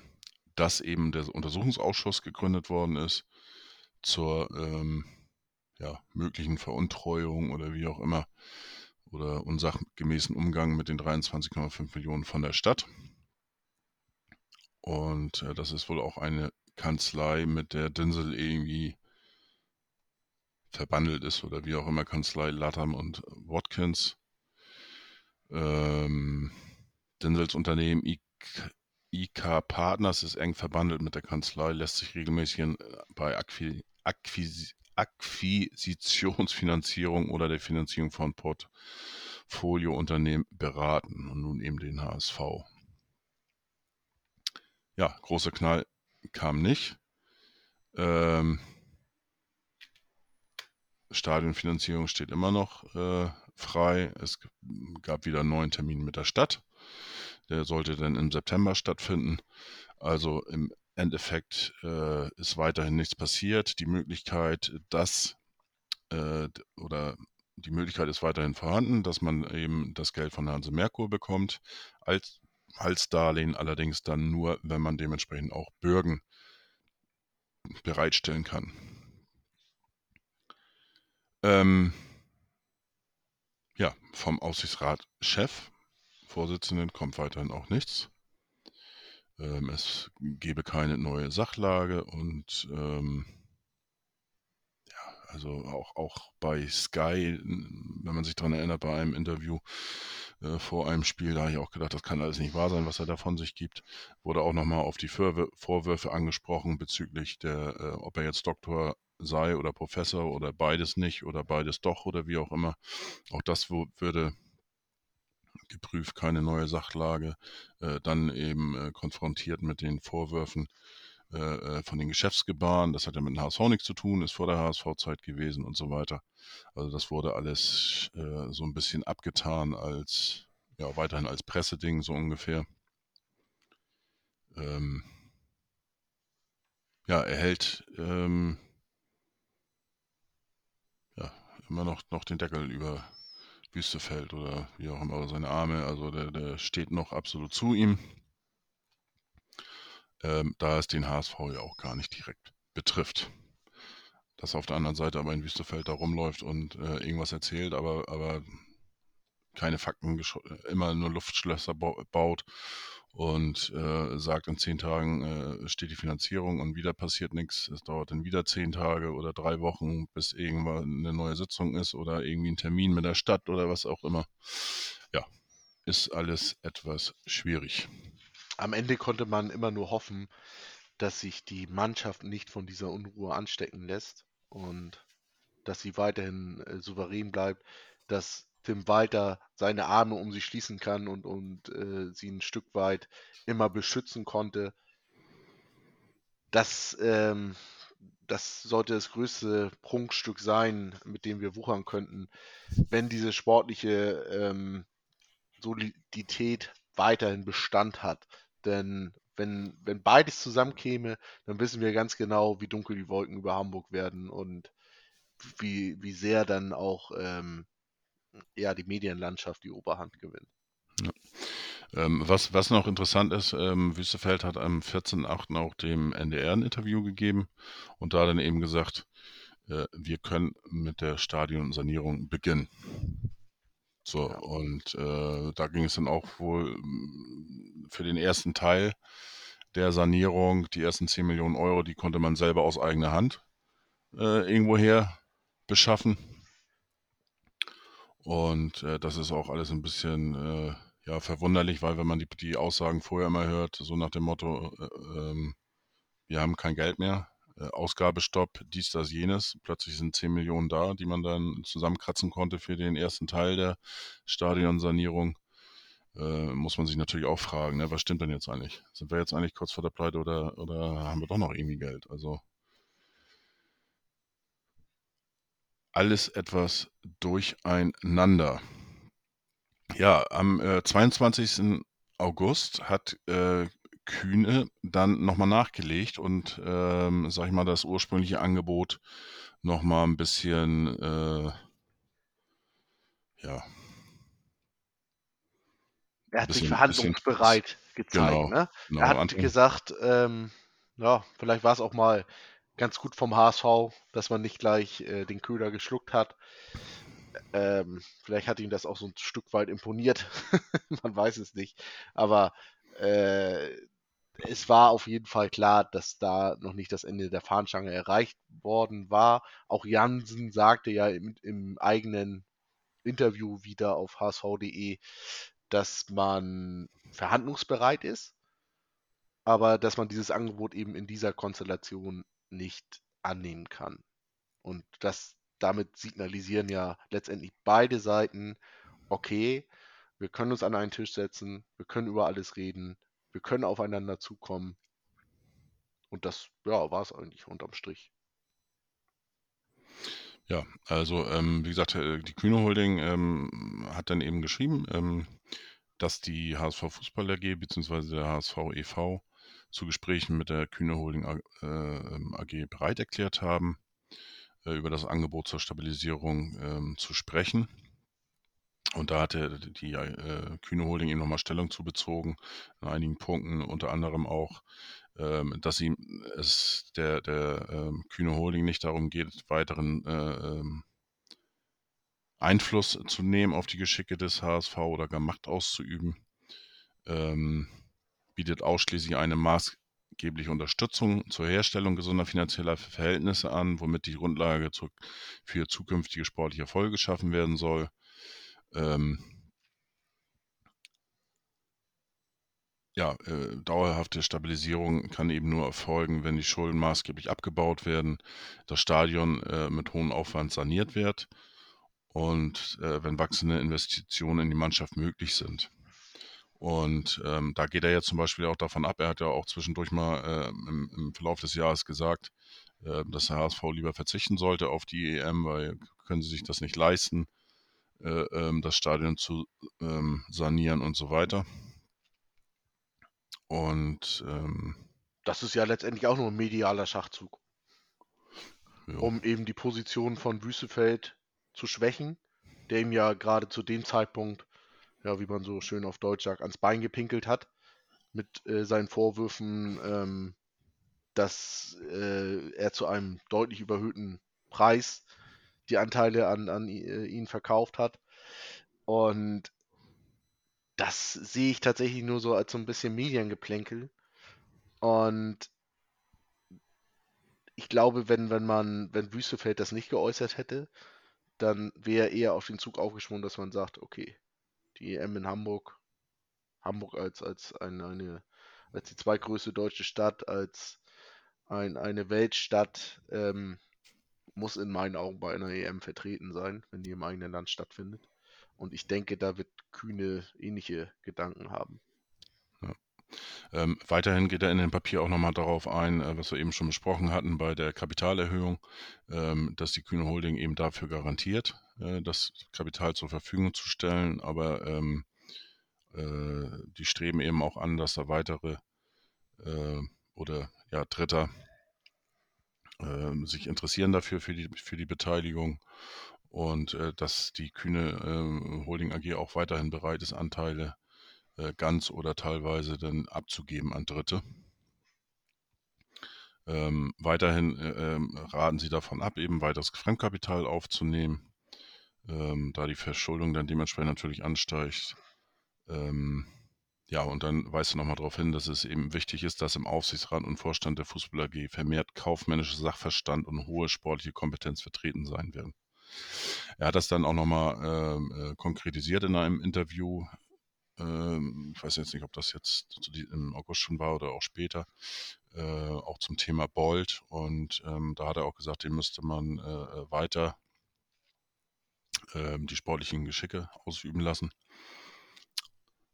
dass eben der Untersuchungsausschuss gegründet worden ist zur ähm, ja, möglichen Veruntreuung oder wie auch immer oder unsachgemäßen Umgang mit den 23,5 Millionen von der Stadt. Und äh, das ist wohl auch eine Kanzlei, mit der Dinsel irgendwie verbandelt ist oder wie auch immer, Kanzlei Latham und Watkins. Ähm, Dinsels Unternehmen IK, Partners ist eng verbandelt mit der Kanzlei, lässt sich regelmäßig äh, bei Akquis, Akquisitionsfinanzierung oder der Finanzierung von Portfoliounternehmen beraten und nun eben den HSV. Ja, großer Knall kam nicht. Ähm, Stadionfinanzierung steht immer noch äh, frei. Es gab wieder einen neuen Termin mit der Stadt. Der sollte dann im September stattfinden. Also im Endeffekt äh, ist weiterhin nichts passiert. Die Möglichkeit, dass äh, oder die Möglichkeit ist weiterhin vorhanden, dass man eben das Geld von Hanse Merkur bekommt als als Darlehen, allerdings dann nur, wenn man dementsprechend auch Bürgen bereitstellen kann. Ähm, ja, vom Aufsichtsratchef, Vorsitzenden, kommt weiterhin auch nichts. Ähm, es gebe keine neue Sachlage und ähm, ja, also auch, auch bei Sky, wenn man sich daran erinnert, bei einem Interview, äh, vor einem Spiel. Da habe ich auch gedacht, das kann alles nicht wahr sein, was er da von sich gibt. Wurde auch nochmal auf die Vorwürfe angesprochen bezüglich der, äh, ob er jetzt Doktor sei oder Professor oder beides nicht oder beides doch oder wie auch immer. Auch das würde geprüft, keine neue Sachlage, äh, dann eben äh, konfrontiert mit den Vorwürfen äh, äh von den Geschäftsgebaren. Das hat ja mit dem HSV nichts zu tun, ist vor der HSV-Zeit gewesen und so weiter. Also das wurde alles äh, so ein bisschen abgetan als, ja, weiterhin als Presseding, so ungefähr. Ähm, ja, er hält ähm, ja, immer noch, noch den Deckel über Wüstefeld oder wie auch immer, seine Arme, also der, der steht noch absolut zu ihm. Ähm, da es den HSV ja auch gar nicht direkt betrifft. Dass auf der anderen Seite aber in Wüstefeld da rumläuft und äh, irgendwas erzählt, aber, aber keine Fakten, immer nur Luftschlösser baut und äh, sagt, in zehn Tagen äh, steht die Finanzierung und wieder passiert nichts. Es dauert dann wieder zehn Tage oder drei Wochen, bis irgendwann eine neue Sitzung ist oder irgendwie ein Termin mit der Stadt oder was auch immer. Ja, ist alles etwas schwierig. Am Ende konnte man immer nur hoffen, dass sich die Mannschaft nicht von dieser Unruhe anstecken lässt und dass sie weiterhin äh, souverän bleibt, dass Tim Walter seine Arme um sie schließen kann und, und äh, sie ein Stück weit immer beschützen konnte. Das, ähm, das sollte das größte Prunkstück sein, mit dem wir wuchern könnten, wenn diese sportliche ähm, Solidität weiterhin Bestand hat. Denn wenn, wenn beides zusammenkäme, dann wissen wir ganz genau, wie dunkel die Wolken über Hamburg werden und wie, wie sehr dann auch ähm, ja, die Medienlandschaft die Oberhand gewinnt. Ja. Ähm, was, was noch interessant ist, ähm, Wüstefeld hat am 14.8. auch dem NDR ein Interview gegeben und da dann eben gesagt, äh, wir können mit der Stadionsanierung beginnen. So, ja. und äh, da ging es dann auch wohl mm, für den ersten Teil der Sanierung, die ersten 10 Millionen Euro, die konnte man selber aus eigener Hand äh, irgendwoher beschaffen. Und äh, das ist auch alles ein bisschen, äh, ja, verwunderlich, weil wenn man die, die Aussagen vorher immer hört, so nach dem Motto, äh, ähm, wir haben kein Geld mehr, äh, Ausgabestopp, dies, das, jenes. Plötzlich sind 10 Millionen da, die man dann zusammenkratzen konnte für den ersten Teil der Stadionsanierung. Äh, muss man sich natürlich auch fragen, ne, was stimmt denn jetzt eigentlich? Sind wir jetzt eigentlich kurz vor der Pleite oder, oder haben wir doch noch irgendwie Geld? Also alles etwas durcheinander. Ja, am äh, 22. August hat äh, Kühne dann nochmal nachgelegt und, ähm, sag ich mal, das ursprüngliche Angebot nochmal ein bisschen, äh, ja. Er hat sich Bisschen- verhandlungsbereit bisschen- gezeigt. genau, ne? genau, er hat Anton- gesagt, ähm, ja, vielleicht war es auch mal ganz gut vom HSV, dass man nicht gleich äh, den Köder geschluckt hat. Ähm, vielleicht hat ihm das auch so ein Stück weit imponiert. man weiß es nicht. Aber äh, es war auf jeden Fall klar, dass da noch nicht das Ende der Fahnenstange erreicht worden war. Auch Jansen sagte ja im, im eigenen Interview wieder auf hsv.de, dass man verhandlungsbereit ist, aber dass man dieses Angebot eben in dieser Konstellation nicht annehmen kann. Und das damit signalisieren ja letztendlich beide Seiten, okay, wir können uns an einen Tisch setzen, wir können über alles reden, wir können aufeinander zukommen. Und das, ja, war es eigentlich unterm Strich. Ja, also ähm, wie gesagt, äh, die Kühne Holding ähm, hat dann eben geschrieben, ähm, dass die HSV Fußball AG bzw. der HSV e.V. zu Gesprächen mit der Kühne Holding AG, äh, ähm, bereit erklärt haben, äh, über das Angebot zur Stabilisierung ähm, zu sprechen. Und da hatte die äh, Kühne Holding eben nochmal Stellung zu bezogen, in einigen Punkten, unter anderem auch, ähm, dass ihm es der, der Kühne Holding nicht darum geht, weiteren Einfluss zu nehmen auf die Geschicke des HSV oder gar Macht auszuüben, bietet ausschließlich eine maßgebliche Unterstützung zur Herstellung gesunder finanzieller Verhältnisse an, womit die Grundlage für zukünftige sportliche Erfolge geschaffen werden soll. Ähm, ja, äh, dauerhafte Stabilisierung kann eben nur erfolgen, wenn die Schulden maßgeblich abgebaut werden, das Stadion äh, mit hohem Aufwand saniert wird und äh, wenn wachsende Investitionen in die Mannschaft möglich sind. Und ähm, da geht er jetzt zum Beispiel auch davon ab, er hat ja auch zwischendurch mal äh, im, im, Verlauf des Jahres gesagt, äh, dass der HSV lieber verzichten sollte auf die EM, weil können sie sich das nicht leisten, äh, ähm, das Stadion zu ähm, sanieren und so weiter. Und ähm, Das ist ja letztendlich auch nur ein medialer Schachzug, ja, um eben die Position von Wüstefeld zu schwächen, der ihm ja gerade zu dem Zeitpunkt, ja, wie man so schön auf Deutsch sagt, ans Bein gepinkelt hat, mit äh, seinen Vorwürfen, ähm, dass äh, er zu einem deutlich überhöhten Preis die Anteile an, an äh, ihn verkauft hat. Und das sehe ich tatsächlich nur so als so ein bisschen Mediengeplänkel. Und ich glaube, wenn, wenn man, wenn Wüstefeld das nicht geäußert hätte, dann wäre eher auf den Zug aufgesprungen, dass man sagt, okay, die EM in Hamburg, Hamburg als, als eine, eine als die zweitgrößte deutsche Stadt, als ein, eine Weltstadt, ähm, muss in meinen Augen bei einer EM vertreten sein, wenn die im eigenen Land stattfindet. Und ich denke, da wird Kühne ähnliche Gedanken haben. Ähm, weiterhin geht er in dem Papier auch nochmal darauf ein, äh, was wir eben schon besprochen hatten bei der Kapitalerhöhung, ähm, dass die Kühne Holding eben dafür garantiert, äh, das Kapital zur Verfügung zu stellen, aber ähm, äh, die streben eben auch an, dass da weitere äh, oder ja Dritter äh, sich interessieren dafür für die, für die Beteiligung. Und äh, dass die Kühne äh, Holding AG auch weiterhin bereit ist, Anteile äh, ganz oder teilweise dann abzugeben an Dritte. Ähm, weiterhin äh, ähm, raten sie davon ab, eben weiteres Fremdkapital aufzunehmen, ähm, da die Verschuldung dann dementsprechend natürlich ansteigt. Ähm, ja, und dann weist er nochmal darauf hin, dass es eben wichtig ist, dass im Aufsichtsrat und Vorstand der Fußball AG vermehrt kaufmännischer Sachverstand und hohe sportliche Kompetenz vertreten sein werden. Er hat das dann auch nochmal ähm, äh, konkretisiert in einem Interview ähm, ich weiß jetzt nicht, ob das jetzt im August schon war oder auch später, äh, auch zum Thema Bolt. Und ähm, da hat er auch gesagt, den müsste man äh, weiter ähm, die sportlichen Geschicke ausüben lassen,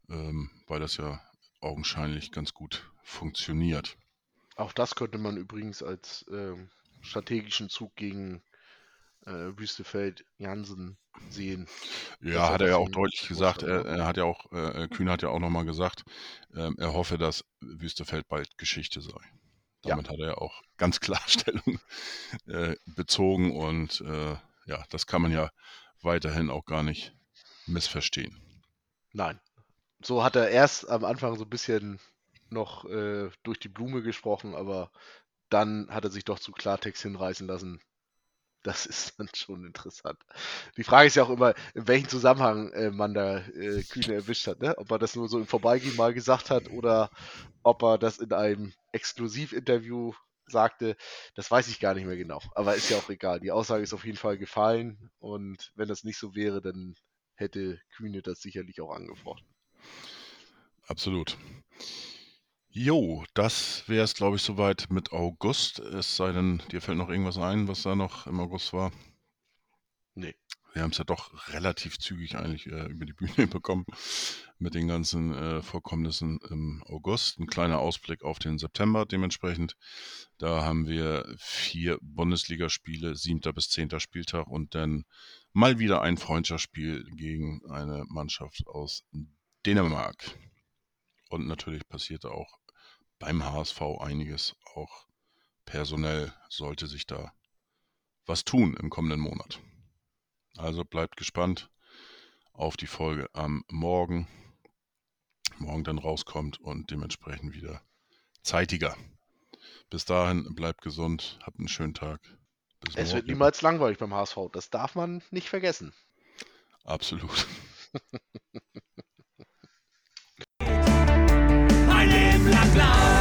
ähm, weil das ja augenscheinlich ganz gut funktioniert. Auch das könnte man übrigens als ähm, strategischen Zug gegen äh, Wüstefeld Jansen sehen. Ja, hat er ja auch deutlich gesagt. Er, er, hat ja auch, äh, Kühn hat ja auch nochmal gesagt, äh, er hoffe, dass Wüstefeld bald Geschichte sei. Damit ja. hat er ja auch ganz klar Stellung äh, bezogen und äh, ja, das kann man ja weiterhin auch gar nicht missverstehen. Nein. So hat er erst am Anfang so ein bisschen noch äh, durch die Blume gesprochen, aber dann hat er sich doch zu Klartext hinreißen lassen. Das ist dann schon interessant. Die Frage ist ja auch immer, in welchem Zusammenhang äh, man da äh, Kühne erwischt hat. Ne? Ob er das nur so im Vorbeigehen mal gesagt hat oder ob er das in einem Exklusivinterview sagte, das weiß ich gar nicht mehr genau. Aber ist ja auch egal. Die Aussage ist auf jeden Fall gefallen und wenn das nicht so wäre, dann hätte Kühne das sicherlich auch angefochten. Absolut. Jo, das wäre es, glaube ich, soweit mit August. Es sei denn, dir fällt noch irgendwas ein, was da noch im August war. Nee. Wir haben es ja doch relativ zügig eigentlich äh, über die Bühne bekommen mit den ganzen äh, Vorkommnissen im August. Ein kleiner Ausblick auf den September dementsprechend. Da haben wir vier Bundesligaspiele, siebter bis zehnter Spieltag und dann mal wieder ein Freundschaftsspiel gegen eine Mannschaft aus Dänemark. Und natürlich passierte auch beim HSV einiges. Auch personell sollte sich da was tun im kommenden Monat. Also bleibt gespannt auf die Folge am Morgen. Morgen dann rauskommt und dementsprechend wieder zeitiger. Bis dahin bleibt gesund, habt einen schönen Tag. Bis es morgen. wird niemals langweilig beim HSV, das darf man nicht vergessen. Absolut. bla bla.